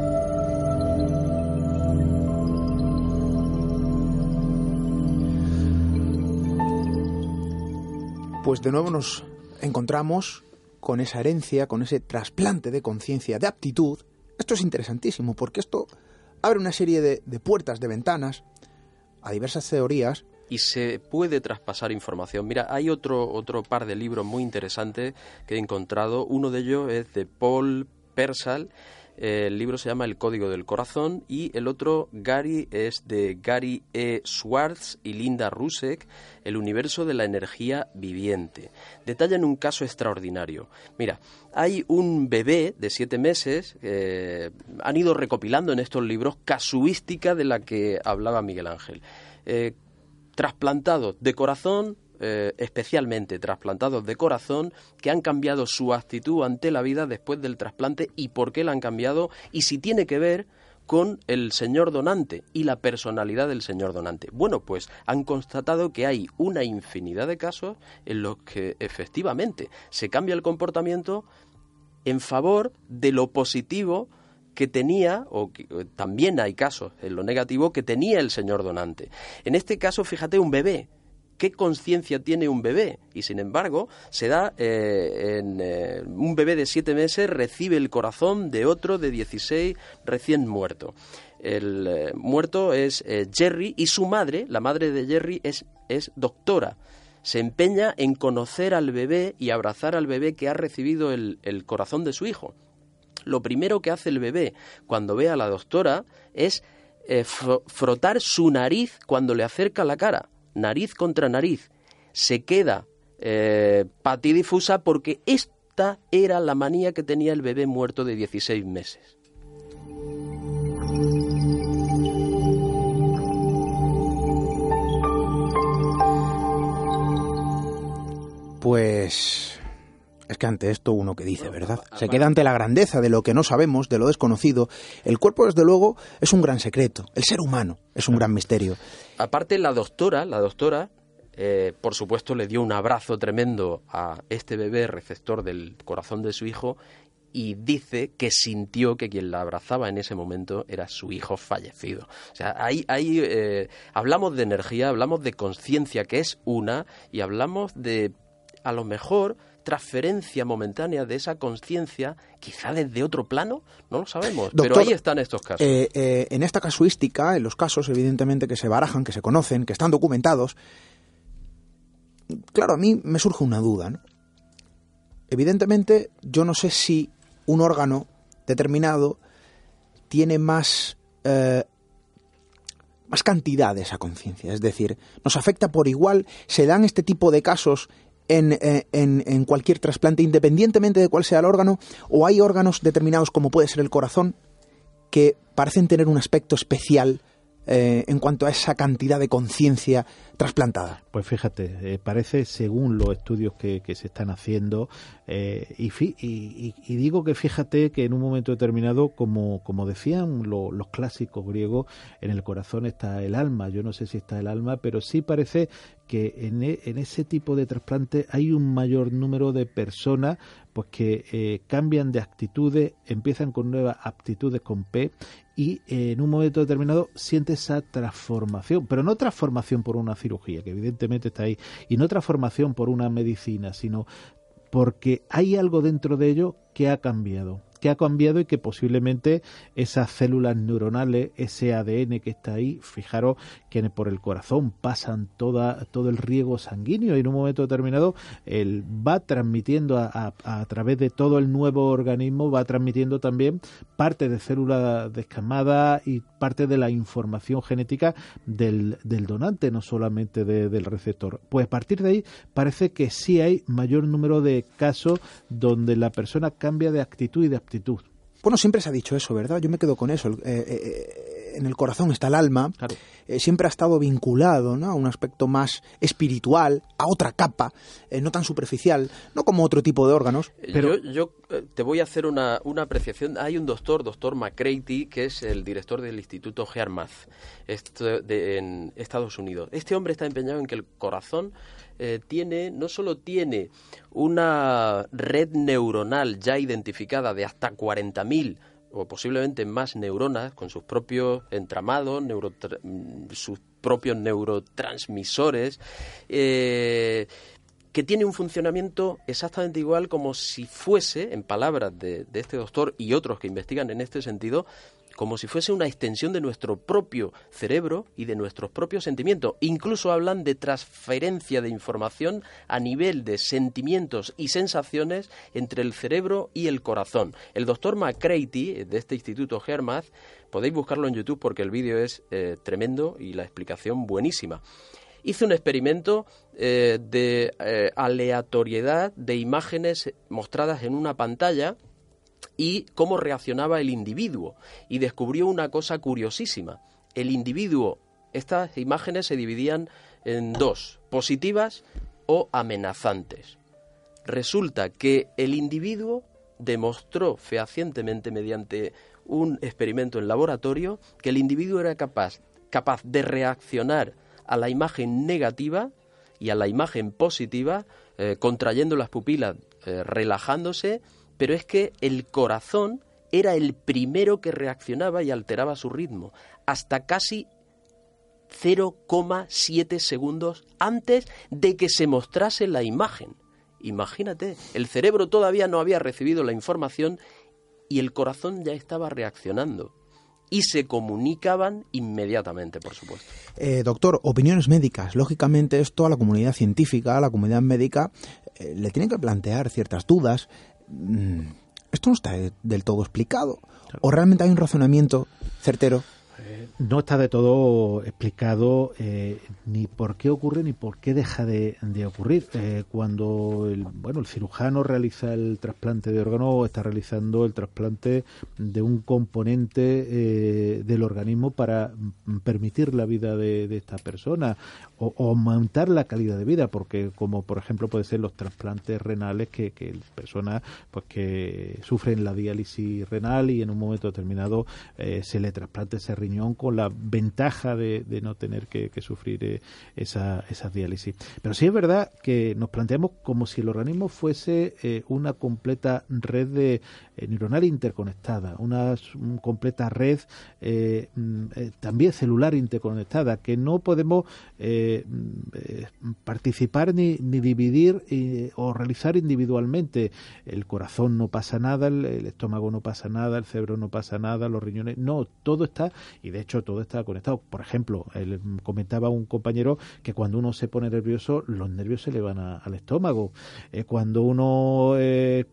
pues de nuevo nos encontramos con esa herencia, con ese trasplante de conciencia, de aptitud. Esto es interesantísimo porque esto abre una serie de, de puertas, de ventanas a diversas teorías. y se puede traspasar información. Mira, hay otro, otro par de libros muy interesantes que he encontrado. Uno de ellos es de Paul Persal. El libro se llama El Código del Corazón y el otro, Gary, es de Gary E. Schwartz y Linda Rusek, El universo de la energía viviente. Detallan un caso extraordinario. Mira, hay un bebé de siete meses, eh, han ido recopilando en estos libros casuística de la que hablaba Miguel Ángel. Eh, trasplantados de corazón, eh, especialmente trasplantados de corazón, que han cambiado su actitud ante la vida después del trasplante y por qué la han cambiado y si tiene que ver con el señor donante y la personalidad del señor donante. Bueno, pues han constatado que hay una infinidad de casos en los que efectivamente se cambia el comportamiento en favor de lo positivo que tenía, o eh, también hay casos en lo negativo, que tenía el señor donante. En este caso, fíjate, un bebé. ¿Qué conciencia tiene un bebé? Y sin embargo, se da eh, en eh, un bebé de siete meses recibe el corazón de otro de 16 recién muerto. El muerto es Jerry y su madre, la madre de Jerry, es, es doctora se empeña en conocer al bebé y abrazar al bebé que ha recibido el, corazón de su hijo lo primero que hace el bebé cuando ve a la doctora es eh, frotar su nariz cuando le acerca la cara, nariz contra nariz. Se queda eh, patidifusa porque esta era la manía que tenía el bebé muerto de 16 meses. Pues es que ante esto uno que dice, ¿verdad? Se queda ante la grandeza de lo que no sabemos, de lo desconocido. El cuerpo, desde luego, es un gran secreto. El ser humano es un gran misterio. Aparte, la doctora, la doctora, eh, por supuesto, le dio un abrazo tremendo a este bebé receptor del corazón de su hijo y dice que sintió que quien la abrazaba en ese momento era su hijo fallecido. O sea, ahí, ahí eh, hablamos de energía, hablamos de conciencia, que es una, y hablamos de, a lo mejor, transferencia momentánea de esa conciencia, quizá desde otro plano, no lo sabemos, pero ahí están estos casos. Eh, eh, en esta casuística, en los casos evidentemente que se barajan, que se conocen, que están documentados, claro, a mí me surge una duda. Evidentemente, yo no sé si un órgano determinado tiene más eh, más cantidad de esa conciencia. Es decir, nos afecta por igual, se dan este tipo de casos eh, en, en, cualquier trasplante, independientemente de cuál sea el órgano, o hay órganos determinados como puede ser el corazón, que parecen tener un aspecto especial eh, en cuanto a esa cantidad de conciencia trasplantada? Pues fíjate, eh, parece, según los estudios que, se están haciendo, y, digo que fíjate que en un momento determinado, como, como decían los clásicos griegos, en el corazón está el alma. Yo no sé si está el alma, pero sí parece que en, e, en ese tipo de trasplante hay un mayor número de personas pues que cambian de actitudes, empiezan con nuevas aptitudes con P y en un momento determinado siente esa transformación, pero no transformación por una cirugía, que evidentemente está ahí, y no transformación por una medicina, sino porque hay algo dentro de ello que ha cambiado que ha cambiado y que posiblemente esas células neuronales, ese ADN que está ahí, fijaros que por el corazón pasan toda, todo el riego sanguíneo y en un momento determinado él va transmitiendo a, a, través de todo el nuevo organismo, va transmitiendo también parte de células descamadas y parte de la información genética del, del donante, no solamente del receptor. Pues a partir de ahí parece que sí hay mayor número de casos donde la persona cambia de actitud y de Bueno, siempre se ha dicho eso, ¿verdad? Yo me quedo con eso. Eh, eh, eh, en el corazón está el alma. siempre ha estado vinculado ¿no? a un aspecto más espiritual, a otra capa, no tan superficial, no como otro tipo de órganos. Pero yo, te voy a hacer una, una, apreciación. Hay un doctor, doctor McCready, que es el director del Instituto Hearmath en Estados Unidos. Este hombre está empeñado en que el corazón eh, tiene, no solo tiene una red neuronal ya identificada de hasta 40.000 o posiblemente más neuronas con sus propios entramados, mm, sus propios neurotransmisores, eh, que tiene un funcionamiento exactamente igual como si fuese, en palabras de este doctor y otros que investigan en este sentido, como si fuese una extensión de nuestro propio cerebro y de nuestros propios sentimientos. Incluso hablan de transferencia de información a nivel de sentimientos y sensaciones entre el cerebro y el corazón. El doctor McCready, de este instituto Hermath, podéis buscarlo en YouTube porque el vídeo es eh, tremendo y la explicación buenísima hizo un experimento eh, de eh, aleatoriedad de imágenes mostradas en una pantalla y cómo reaccionaba el individuo. Y descubrió una cosa curiosísima. El individuo, estas imágenes se dividían en dos, positivas o amenazantes. Resulta que el individuo demostró fehacientemente mediante un experimento en laboratorio que el individuo era capaz, capaz de reaccionar a la imagen negativa y a la imagen positiva, eh, contrayendo las pupilas, eh, relajándose, pero es que el corazón era el primero que reaccionaba y alteraba su ritmo, hasta casi 0,7 segundos antes de que se mostrase la imagen. Imagínate, el cerebro todavía no había recibido la información y el corazón ya estaba reaccionando. Y se comunicaban inmediatamente, por supuesto. Eh, doctor, opiniones médicas. Lógicamente esto a la comunidad científica, a la comunidad médica, eh, le tienen que plantear ciertas dudas. Mm, esto no está del todo explicado. ¿O realmente hay un razonamiento certero no está de todo explicado eh, ni por qué ocurre ni por qué deja de, ocurrir. Eh, cuando el, bueno, el cirujano realiza el trasplante de órgano, está realizando el trasplante de un componente eh, del organismo para permitir la vida de, esta persona o, aumentar la calidad de vida, porque como por ejemplo puede ser los trasplantes renales que, que personas pues que sufren la diálisis renal y en un momento determinado se le trasplante ese con la ventaja de, no tener que, sufrir eh, esa, diálisis. Pero sí es verdad que nos planteamos como si el organismo fuese eh, una completa red de, eh, neuronal interconectada, una, completa red mm, también celular interconectada, que no podemos mm, participar ni, ni dividir o realizar individualmente. El corazón no pasa nada, el, el estómago no pasa nada, el cerebro no pasa nada, los riñones, no, todo está, y de hecho todo está conectado. Por ejemplo, él comentaba un compañero que cuando uno se pone nervioso, los nervios se le van al estómago. Eh, cuando uno eh,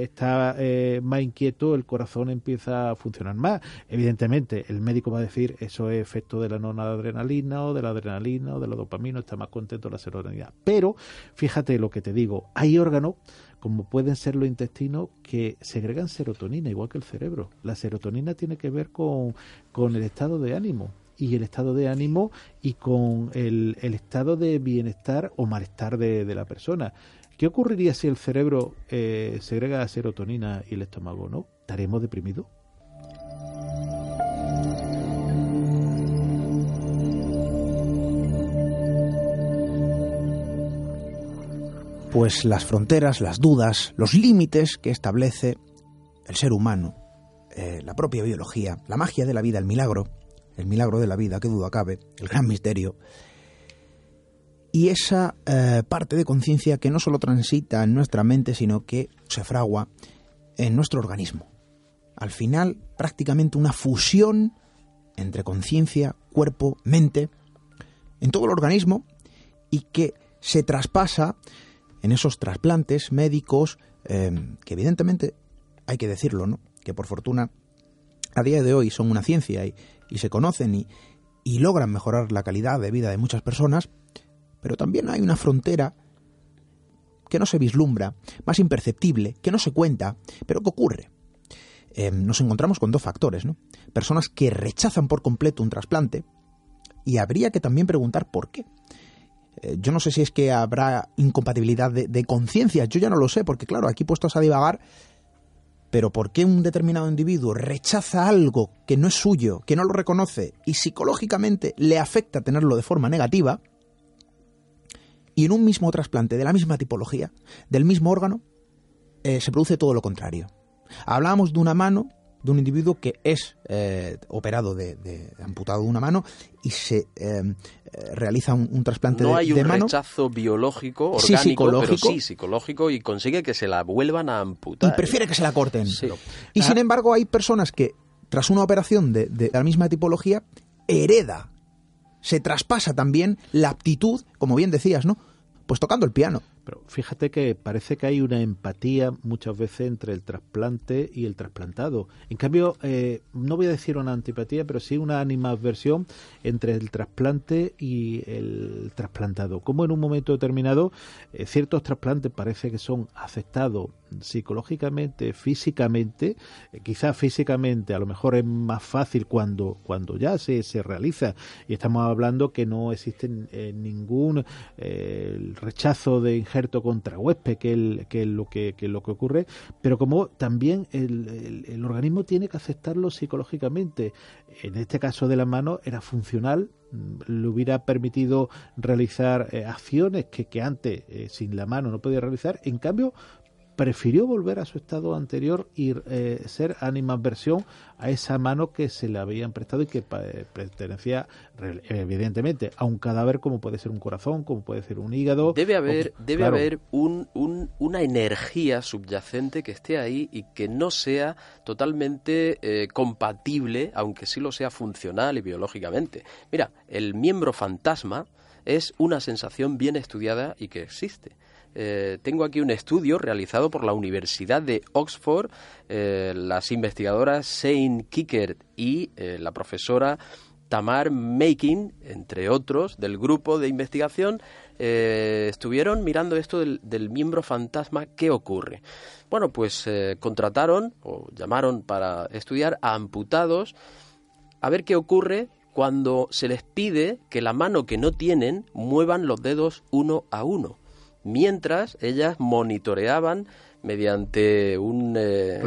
está eh, más inquieto, el corazón empieza a funcionar más. Evidentemente, el médico va a decir eso es efecto de la adrenalina o de la adrenalina o de la dopamina, está más contento la serotonina. Pero fíjate lo que te digo, hay órganos como pueden ser los intestinos, que segregan serotonina, igual que el cerebro. La serotonina tiene que ver con, el estado de ánimo y el estado de ánimo y con el, estado de bienestar o malestar de, la persona. ¿Qué ocurriría si el cerebro eh, segrega serotonina y el estómago no? ¿Estaremos deprimidos? Pues las fronteras, las dudas, los límites que establece el ser humano, eh, la propia biología, la magia de la vida, el milagro, el milagro de la vida, qué duda cabe, el gran misterio, y esa eh, parte de conciencia que no solo transita en nuestra mente, sino que se fragua en nuestro organismo. Al final, prácticamente una fusión entre conciencia, cuerpo, mente, en todo el organismo, y que se traspasa en esos trasplantes médicos eh, que evidentemente hay que decirlo, ¿no? Que por fortuna a día de hoy son una ciencia y, se conocen y, logran mejorar la calidad de vida de muchas personas, pero también hay una frontera que no se vislumbra, más imperceptible, que no se cuenta, pero que ocurre. Eh, nos encontramos con dos factores, ¿no? Personas que rechazan por completo un trasplante y habría que también preguntar por qué. Eh, yo no sé si es que habrá incompatibilidad de, conciencia, yo ya no lo sé, porque claro, aquí puestos a divagar, pero ¿por qué un determinado individuo rechaza algo que no es suyo, que no lo reconoce y psicológicamente le afecta tenerlo de forma negativa? Y en un mismo trasplante de la misma tipología, del mismo órgano, eh, se produce todo lo contrario. Hablábamos de una mano de un individuo que es eh, operado de, amputado de una mano y se eh, realiza un, trasplante de, mano. No hay un rechazo biológico, orgánico, pero sí psicológico y consigue que se la vuelvan a amputar. Y prefiere que se la corten. Y sin embargo hay personas que tras una operación de, de la misma tipología hereda, se traspasa también la aptitud, como bien decías, ¿no? Pues tocando el piano. Pero fíjate que parece que hay una empatía muchas veces entre el trasplante y el trasplantado. En cambio, eh, no voy a decir una antipatía, pero sí una animadversión entre el trasplante y el trasplantado. Como en un momento determinado eh, ciertos trasplantes parece que son aceptados psicológicamente, físicamente, eh, quizás físicamente a lo mejor es más fácil cuando, cuando ya se, se realiza y estamos hablando que no existe eh, ningún eh, rechazo de injerto contra huésped, que, el, que, es lo que, que lo que ocurre, pero como también el, el organismo tiene que aceptarlo psicológicamente. En este caso de la mano era funcional, Mm, le hubiera permitido realizar eh, acciones que, que antes eh, sin la mano no podía realizar. En cambio, prefirió volver a su estado anterior y eh, ser animadversión a esa mano que se le habían prestado y que eh, pertenecía evidentemente a un cadáver como puede ser un corazón, como puede ser un hígado. Debe haber, debe haber un, una energía subyacente que esté ahí y que no sea totalmente eh, compatible, aunque sí lo sea funcional y biológicamente. Mira, el miembro fantasma es una sensación bien estudiada y que existe. Eh, tengo aquí un estudio realizado por la Universidad de Oxford, eh, las investigadoras Shane Kicker y eh, la profesora Tamar Making, entre otros, del grupo de investigación, estuvieron mirando esto del, del, miembro fantasma, ¿qué ocurre? Bueno, pues contrataron o llamaron para estudiar a amputados a ver qué ocurre cuando se les pide que la mano que no tienen muevan los dedos uno a uno mientras ellas monitoreaban mediante un, eh,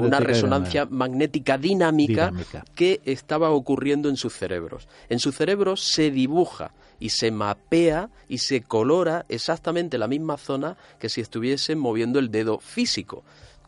una resonancia magnética dinámica, que estaba ocurriendo en sus cerebros. En sus cerebros se dibuja y se mapea y se colora exactamente la misma zona que si estuviesen moviendo el dedo físico,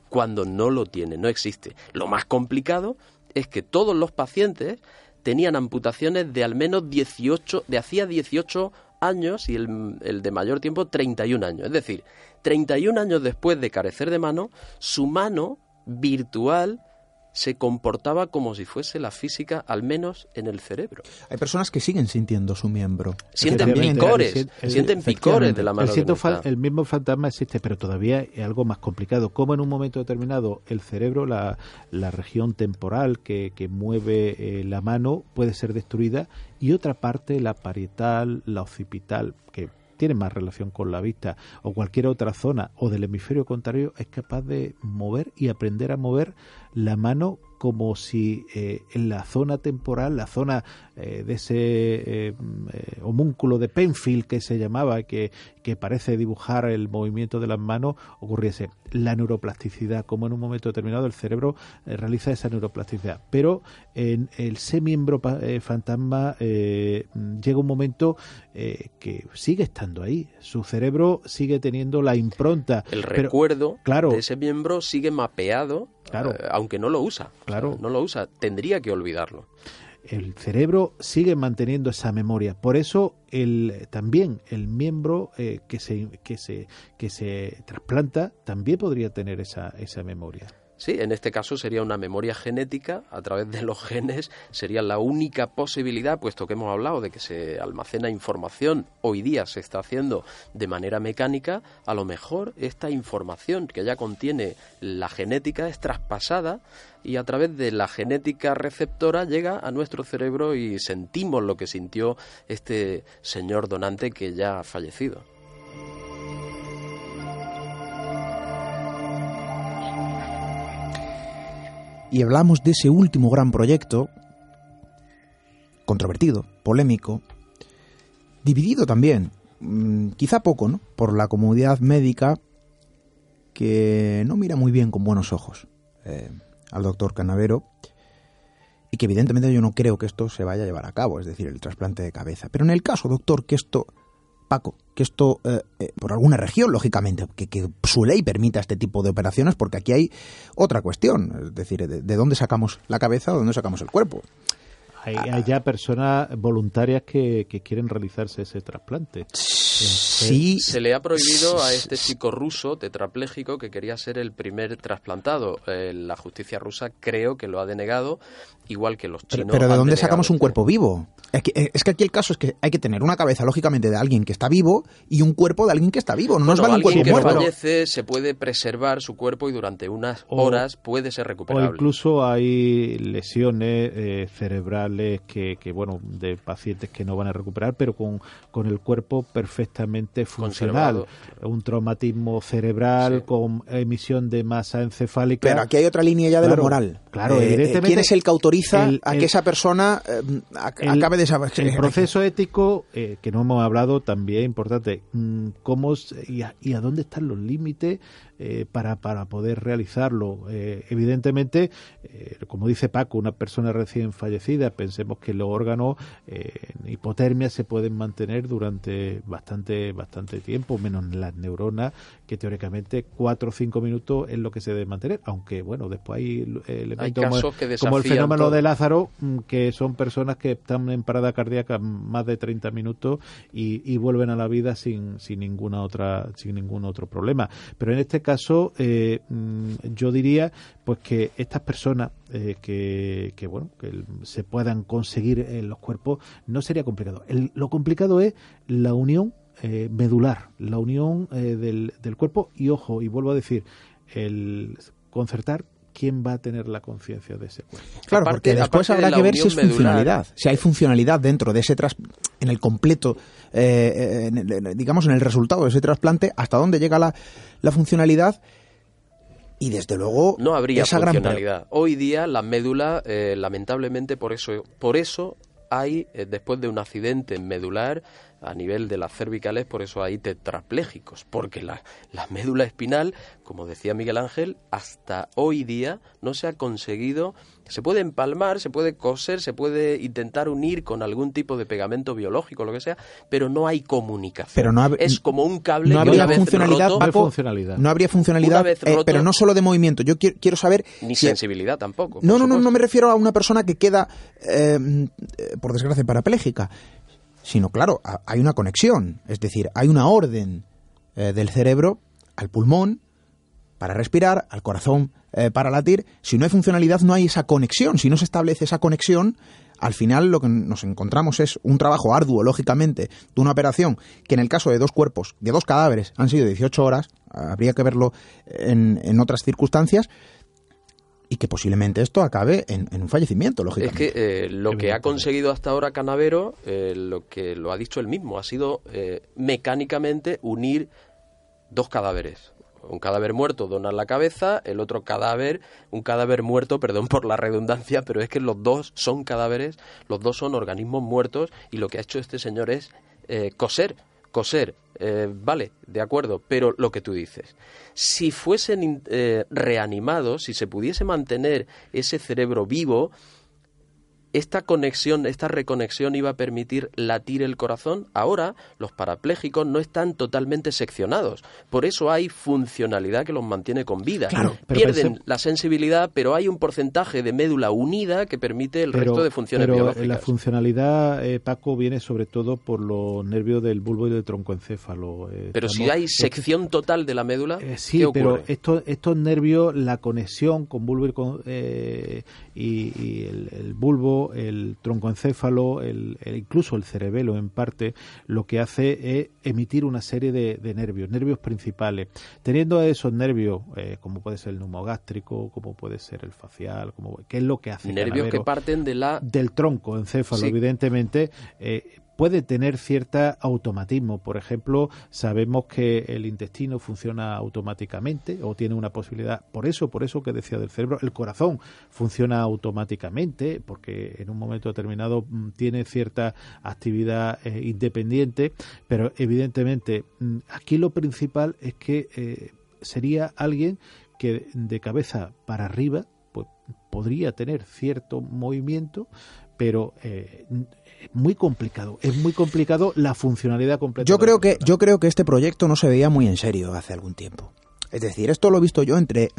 cuando no lo tiene, no existe. Lo más complicado es que todos los pacientes tenían amputaciones de al menos 18, de hacía 18 años y el, de mayor tiempo 31 años. Es decir, 31 años después de carecer de mano, su mano virtual se comportaba como si fuese la física, al menos en el cerebro. Hay personas que siguen sintiendo su miembro. Sienten picores, sienten picores de la mano. El, el, mismo fantasma existe, pero todavía es algo más complicado. Como en un momento determinado el cerebro, la, la región temporal que, que mueve eh, la mano, puede ser destruida y otra parte, la parietal, la occipital, que tiene más relación con la vista o cualquier otra zona o del hemisferio contrario es capaz de mover y aprender a mover la mano como si eh, en la zona temporal, la zona eh, de ese eh, homúnculo de Penfield que se llamaba, que, que, parece dibujar el movimiento de las manos, ocurriese la neuroplasticidad, como en un momento determinado el cerebro realiza esa neuroplasticidad. Pero en el semiembro fantasma llega un momento que sigue estando ahí, su cerebro sigue teniendo la impronta. El recuerdo de ese miembro sigue mapeado Claro. Eh, aunque no lo usa. Claro. no lo usa. Tendría que olvidarlo. El cerebro sigue manteniendo esa memoria. Por eso el, también el miembro eh, que, se, que, se, que se trasplanta también podría tener esa, esa memoria. Sí, en este caso sería una memoria genética a través de los genes, sería la única posibilidad, puesto que hemos hablado de que se almacena información, hoy día se está haciendo de manera mecánica, a lo mejor esta información que ya contiene la genética es traspasada y a través de la genética receptora llega a nuestro cerebro y sentimos lo que sintió este señor donante que ya ha fallecido. Y hablamos de ese último gran proyecto, controvertido, polémico, dividido también, mm, quizá poco, ¿no? Por la comunidad médica que no mira muy bien con buenos ojos eh, al doctor Canavero y que evidentemente yo no creo que esto se vaya a llevar a cabo, es decir, el trasplante de cabeza. Pero en el caso, doctor, que esto Paco, que esto, eh, eh, por alguna región, lógicamente, que, su ley permita este tipo de operaciones, porque aquí hay otra cuestión, es decir, de, dónde sacamos la cabeza o de dónde sacamos el cuerpo. Hay, hay ya personas voluntarias que, que, quieren realizarse ese trasplante. Sí. Se le ha prohibido a este chico ruso tetrapléjico que quería ser el primer trasplantado. Eh, la justicia rusa creo que lo ha denegado, igual que los chinos. Pero, ¿de dónde sacamos un cuerpo vivo? Es que, es que, aquí el caso es que hay que tener una cabeza, lógicamente, de alguien que está vivo y un cuerpo de alguien que está vivo. No nos vale un cuerpo que fallece se puede preservar su cuerpo y durante unas horas puede ser recuperable. O incluso hay lesiones eh, cerebrales que, que, bueno, de pacientes que no van a recuperar, pero con, con el cuerpo perfecto perfectamente funcional. Un traumatismo cerebral con emisión de masa encefálica. Pero aquí hay otra línea ya de lo moral. Claro, eh, evidentemente. ¿Quién es el que autoriza a que esa persona eh, acabe de saber? El proceso ético, eh, que no hemos hablado, también importante. Mm, ¿Cómo y a, y a dónde están los límites eh, para, para poder realizarlo. Eh, evidentemente, eh, como dice Paco, una persona recién fallecida, pensemos que los órganos en hipotermia se pueden mantener durante bastante, bastante tiempo, menos las neuronas, que teóricamente cuatro o cinco minutos es lo que se debe mantener, aunque bueno, después hay elementos como, el fenómeno de Lázaro, mm, que son personas que están en parada cardíaca más de 30 minutos y, y vuelven a la vida sin, sin ninguna otra, sin ningún otro problema. Pero en este caso, eh, mm, yo diría pues que estas personas eh, que, bueno que se puedan conseguir en los cuerpos no sería complicado. lo complicado es la unión eh, medular, la unión del, del cuerpo. Y ojo y vuelvo a decir el concertar quién va a tener la conciencia de ese cuerpo. Claro, porque después habrá que ver si es funcionalidad, si hay funcionalidad dentro de ese tras, en el completo, digamos en el resultado de ese trasplante, hasta dónde llega la, la funcionalidad. Y desde luego no habría funcionalidad. Hoy día la médula, eh, lamentablemente, por eso, por eso hay eh, después de un accidente medular a nivel de las cervicales, por eso hay tetraplégicos, porque la, la, médula espinal, como decía Miguel Ángel, hasta hoy día no se ha conseguido, se puede empalmar, se puede coser, se puede intentar unir con algún tipo de pegamento biológico, lo que sea, pero no hay comunicación. Pero no es como un cable no habría funcionalidad, no habría funcionalidad, eh, pero no solo de movimiento. Yo quiero, saber ni sensibilidad tampoco. No, no, no, no me refiero a una persona que queda, eh, por desgracia, parapléjica sino claro, hay una conexión, es decir, hay una orden eh, del cerebro al pulmón para respirar, al corazón eh, para latir. Si no hay funcionalidad, no hay esa conexión. Si no se establece esa conexión, al final lo que nos encontramos es un trabajo arduo, lógicamente, de una operación que en el caso de dos cuerpos, de dos cadáveres, han sido 18 horas, habría que verlo en, en otras circunstancias, y que posiblemente esto acabe en, un fallecimiento, lógicamente. Es que eh, lo que ha conseguido hasta ahora Canavero, eh, lo que lo ha dicho él mismo, ha sido eh, mecánicamente unir dos cadáveres. Un cadáver muerto dona la cabeza, el otro cadáver, un cadáver muerto, (laughs) perdón por la redundancia, pero es que los dos son cadáveres, los dos son organismos muertos y lo que ha hecho este señor es coser coser, eh, vale, de acuerdo, pero lo que tú dices, si fuesen eh, reanimados, si se pudiese mantener ese cerebro vivo, esta conexión, esta reconexión iba a permitir latir el corazón. Ahora los parapléjicos no están totalmente seccionados. Por eso hay funcionalidad que los mantiene con vida. Pierden la sensibilidad, pero hay un porcentaje de médula unida que permite el resto de funciones pero biológicas. La funcionalidad, eh, Paco, viene sobre todo por los nervios del bulbo y del troncoencéfalo. Eh, pero si hay sección total de la médula, eh, sí, pero estos, estos nervios, la conexión con bulbo y, el bulbo el troncoencéfalo, el, incluso el cerebelo en parte, lo que hace es emitir una serie de, nervios, nervios principales. Teniendo esos nervios, eh, como puede ser el neumogástrico, como puede ser el facial, como, ¿qué es lo que hace? Nervios que parten de la... Del troncoencéfalo, evidentemente. Eh, puede tener cierta automatismo. Por ejemplo, sabemos que el intestino funciona automáticamente o tiene una posibilidad. Por eso, por eso que decía del cerebro, el corazón funciona automáticamente porque en un momento determinado mm, tiene cierta actividad eh, independiente, pero evidentemente mm, aquí lo principal es que eh, sería alguien que de cabeza para arriba pues, podría tener cierto movimiento, pero eh, muy complicado, es muy complicado la funcionalidad completa. Yo creo que yo creo que este proyecto no se veía muy en serio hace algún tiempo. Es decir, esto lo he visto yo entre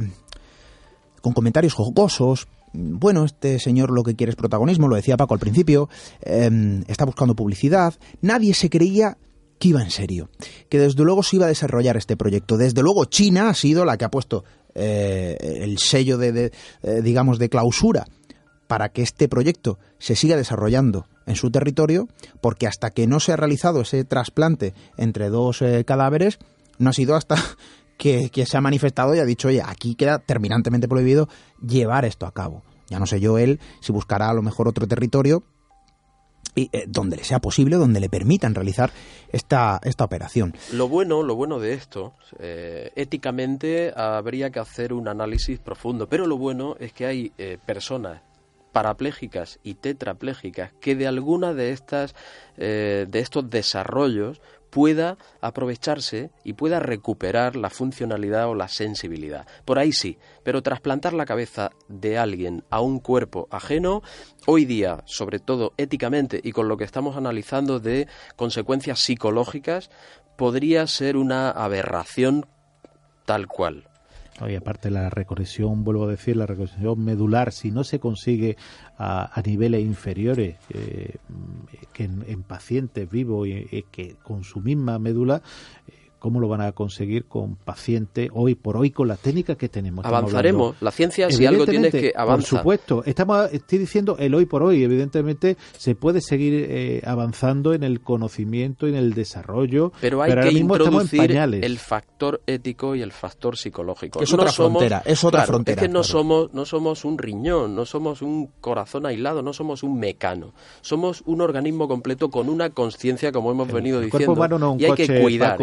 con comentarios jocosos. Bueno, este señor lo que quiere es protagonismo, lo decía Paco al principio, em, está buscando publicidad. Nadie se creía que iba en serio, que desde luego se iba a desarrollar este proyecto. Desde luego China ha sido la que ha puesto eh, el sello de, eh, digamos, de clausura para que este proyecto se siga desarrollando en su territorio, porque hasta que no se ha realizado ese trasplante entre dos eh, cadáveres, no ha sido hasta (laughs) que, se ha manifestado y ha dicho, oye, aquí queda terminantemente prohibido llevar esto a cabo. Ya no sé yo él si buscará a lo mejor otro territorio y, eh, donde le sea posible, donde le permitan realizar esta, esta operación. Lo bueno, lo bueno de esto, eh, éticamente habría que hacer un análisis profundo, pero lo bueno es que hay eh, personas parapléjicas y tetraplégicas que de alguna de estas de estos desarrollos pueda aprovecharse y pueda recuperar la funcionalidad o la sensibilidad. Por ahí sí, pero trasplantar la cabeza de alguien a un cuerpo ajeno, hoy día, sobre todo éticamente y con lo que estamos analizando de consecuencias psicológicas, podría ser una aberración tal cual. Y aparte la reconexión, vuelvo a decir, la reconexión medular, si no se consigue a, niveles inferiores eh, que en, pacientes vivos y, que con su misma médula, ¿Cómo lo van a conseguir con pacientes hoy por hoy con las técnicas que tenemos? Avanzaremos. La ciencia, si algo tiene que avanzar. Por supuesto. Estamos, estoy diciendo el hoy por hoy. Evidentemente se puede seguir eh, avanzando en el conocimiento y en el desarrollo. Pero hay que introducir el factor ético y el factor psicológico. Es otra frontera. Es otra frontera. Es que no, somos, no somos un riñón, no somos un corazón aislado, no somos un mecano. Somos un organismo completo con una conciencia, como hemos venido diciendo. y hay que cuidar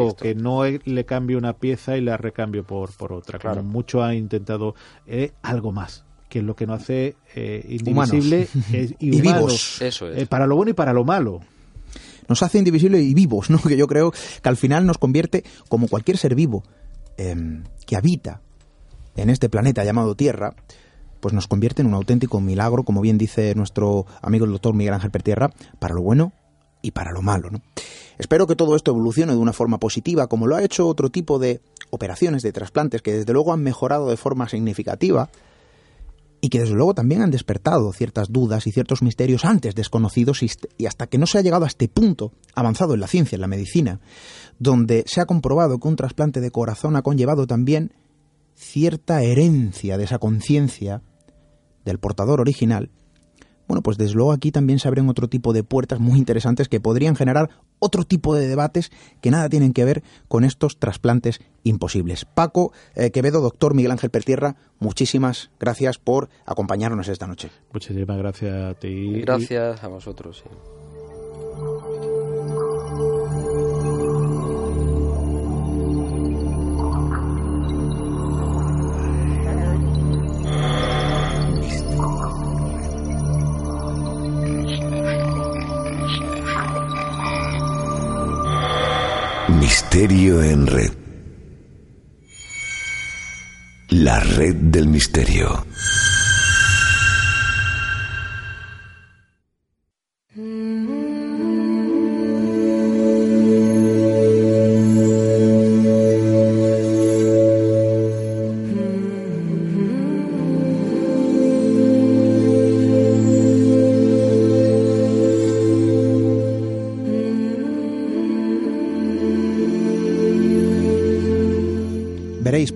no le cambio una pieza y la recambio por, por otra. Como mucho ha intentado eh, algo más que es lo que nos hace eh, indivisible (laughs) y, vivos. Eso eh, para lo bueno y para lo malo. Nos hace indivisible y vivos, ¿no? (laughs) Que yo creo que al final nos convierte como cualquier ser vivo em, que habita en este planeta llamado Tierra, pues nos convierte en un auténtico milagro, como bien dice nuestro amigo el doctor Miguel Ángel Pertierra, para lo bueno y para lo malo, ¿no? Espero que todo esto evolucione de una forma positiva, como lo ha hecho otro tipo de operaciones de trasplantes que desde luego han mejorado de forma significativa y que desde luego también han despertado ciertas dudas y ciertos misterios antes desconocidos y hasta que no se ha llegado a este punto avanzado en la ciencia, en la medicina, donde se ha comprobado que un trasplante de corazón ha conllevado también cierta herencia de esa conciencia del portador original bueno, pues desde luego aquí también se abren otro tipo de puertas muy interesantes que podrían generar otro tipo de debates que nada tienen que ver con estos trasplantes imposibles. Paco eh, Quevedo, doctor Miguel Ángel Pertierra, muchísimas gracias por acompañarnos esta noche. Muchísimas gracias a ti. Gracias a vosotros. Misterio en red. La red del misterio.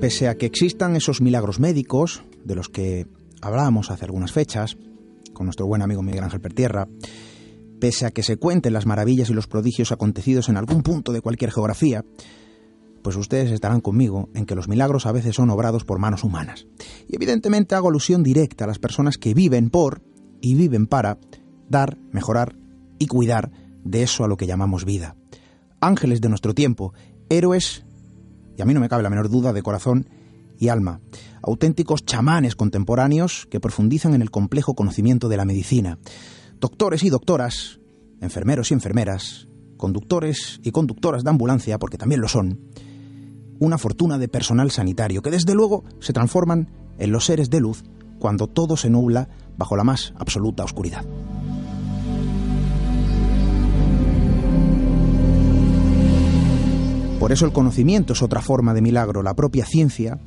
Pese a que existan esos milagros médicos, de los que hablábamos hace algunas fechas, con nuestro buen amigo Miguel Ángel Pertierra, pese a que se cuenten las maravillas y los prodigios acontecidos en algún punto de cualquier geografía, pues ustedes estarán conmigo en que los milagros a veces son obrados por manos humanas. Y evidentemente hago alusión directa a las personas que viven por y viven para dar, mejorar y cuidar de eso a lo que llamamos vida. Ángeles de nuestro tiempo, héroes y a mí no me cabe la menor duda de corazón y alma, auténticos chamanes contemporáneos que profundizan en el complejo conocimiento de la medicina, doctores y doctoras, enfermeros y enfermeras, conductores y conductoras de ambulancia, porque también lo son, una fortuna de personal sanitario que desde luego se transforman en los seres de luz cuando todo se nubla bajo la más absoluta oscuridad. Por eso el conocimiento es otra forma de milagro, la propia ciencia,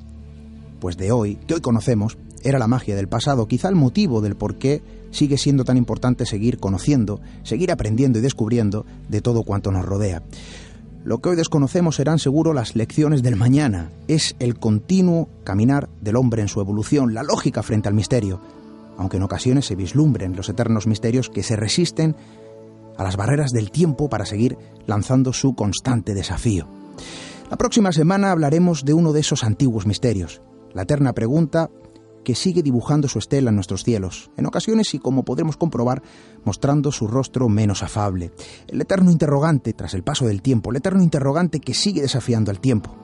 pues de hoy, que hoy conocemos, era la magia del pasado, quizá el motivo del por qué sigue siendo tan importante seguir conociendo, seguir aprendiendo y descubriendo de todo cuanto nos rodea. Lo que hoy desconocemos serán seguro las lecciones del mañana, es el continuo caminar del hombre en su evolución, la lógica frente al misterio, aunque en ocasiones se vislumbren los eternos misterios que se resisten a las barreras del tiempo para seguir lanzando su constante desafío. La próxima semana hablaremos de uno de esos antiguos misterios, la eterna pregunta que sigue dibujando su estela en nuestros cielos, en ocasiones y como podremos comprobar, mostrando su rostro menos afable. El eterno interrogante tras el paso del tiempo, el eterno interrogante que sigue desafiando al tiempo,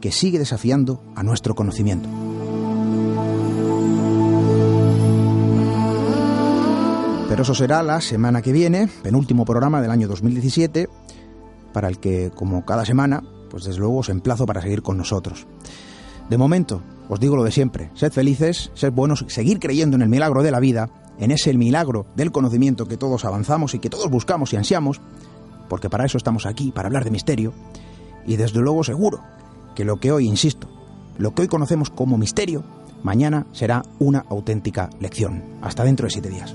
que sigue desafiando a nuestro conocimiento. Pero eso será la semana que viene, penúltimo programa del año 2017, para el que, como cada semana, pues desde luego os emplazo para seguir con nosotros. De momento, os digo lo de siempre, sed felices, sed buenos, seguir creyendo en el milagro de la vida, en ese milagro del conocimiento que todos avanzamos y que todos buscamos y ansiamos, porque para eso estamos aquí, para hablar de misterio, y desde luego seguro que lo que hoy, insisto, lo que hoy conocemos como misterio, mañana será una auténtica lección. Hasta dentro de siete días.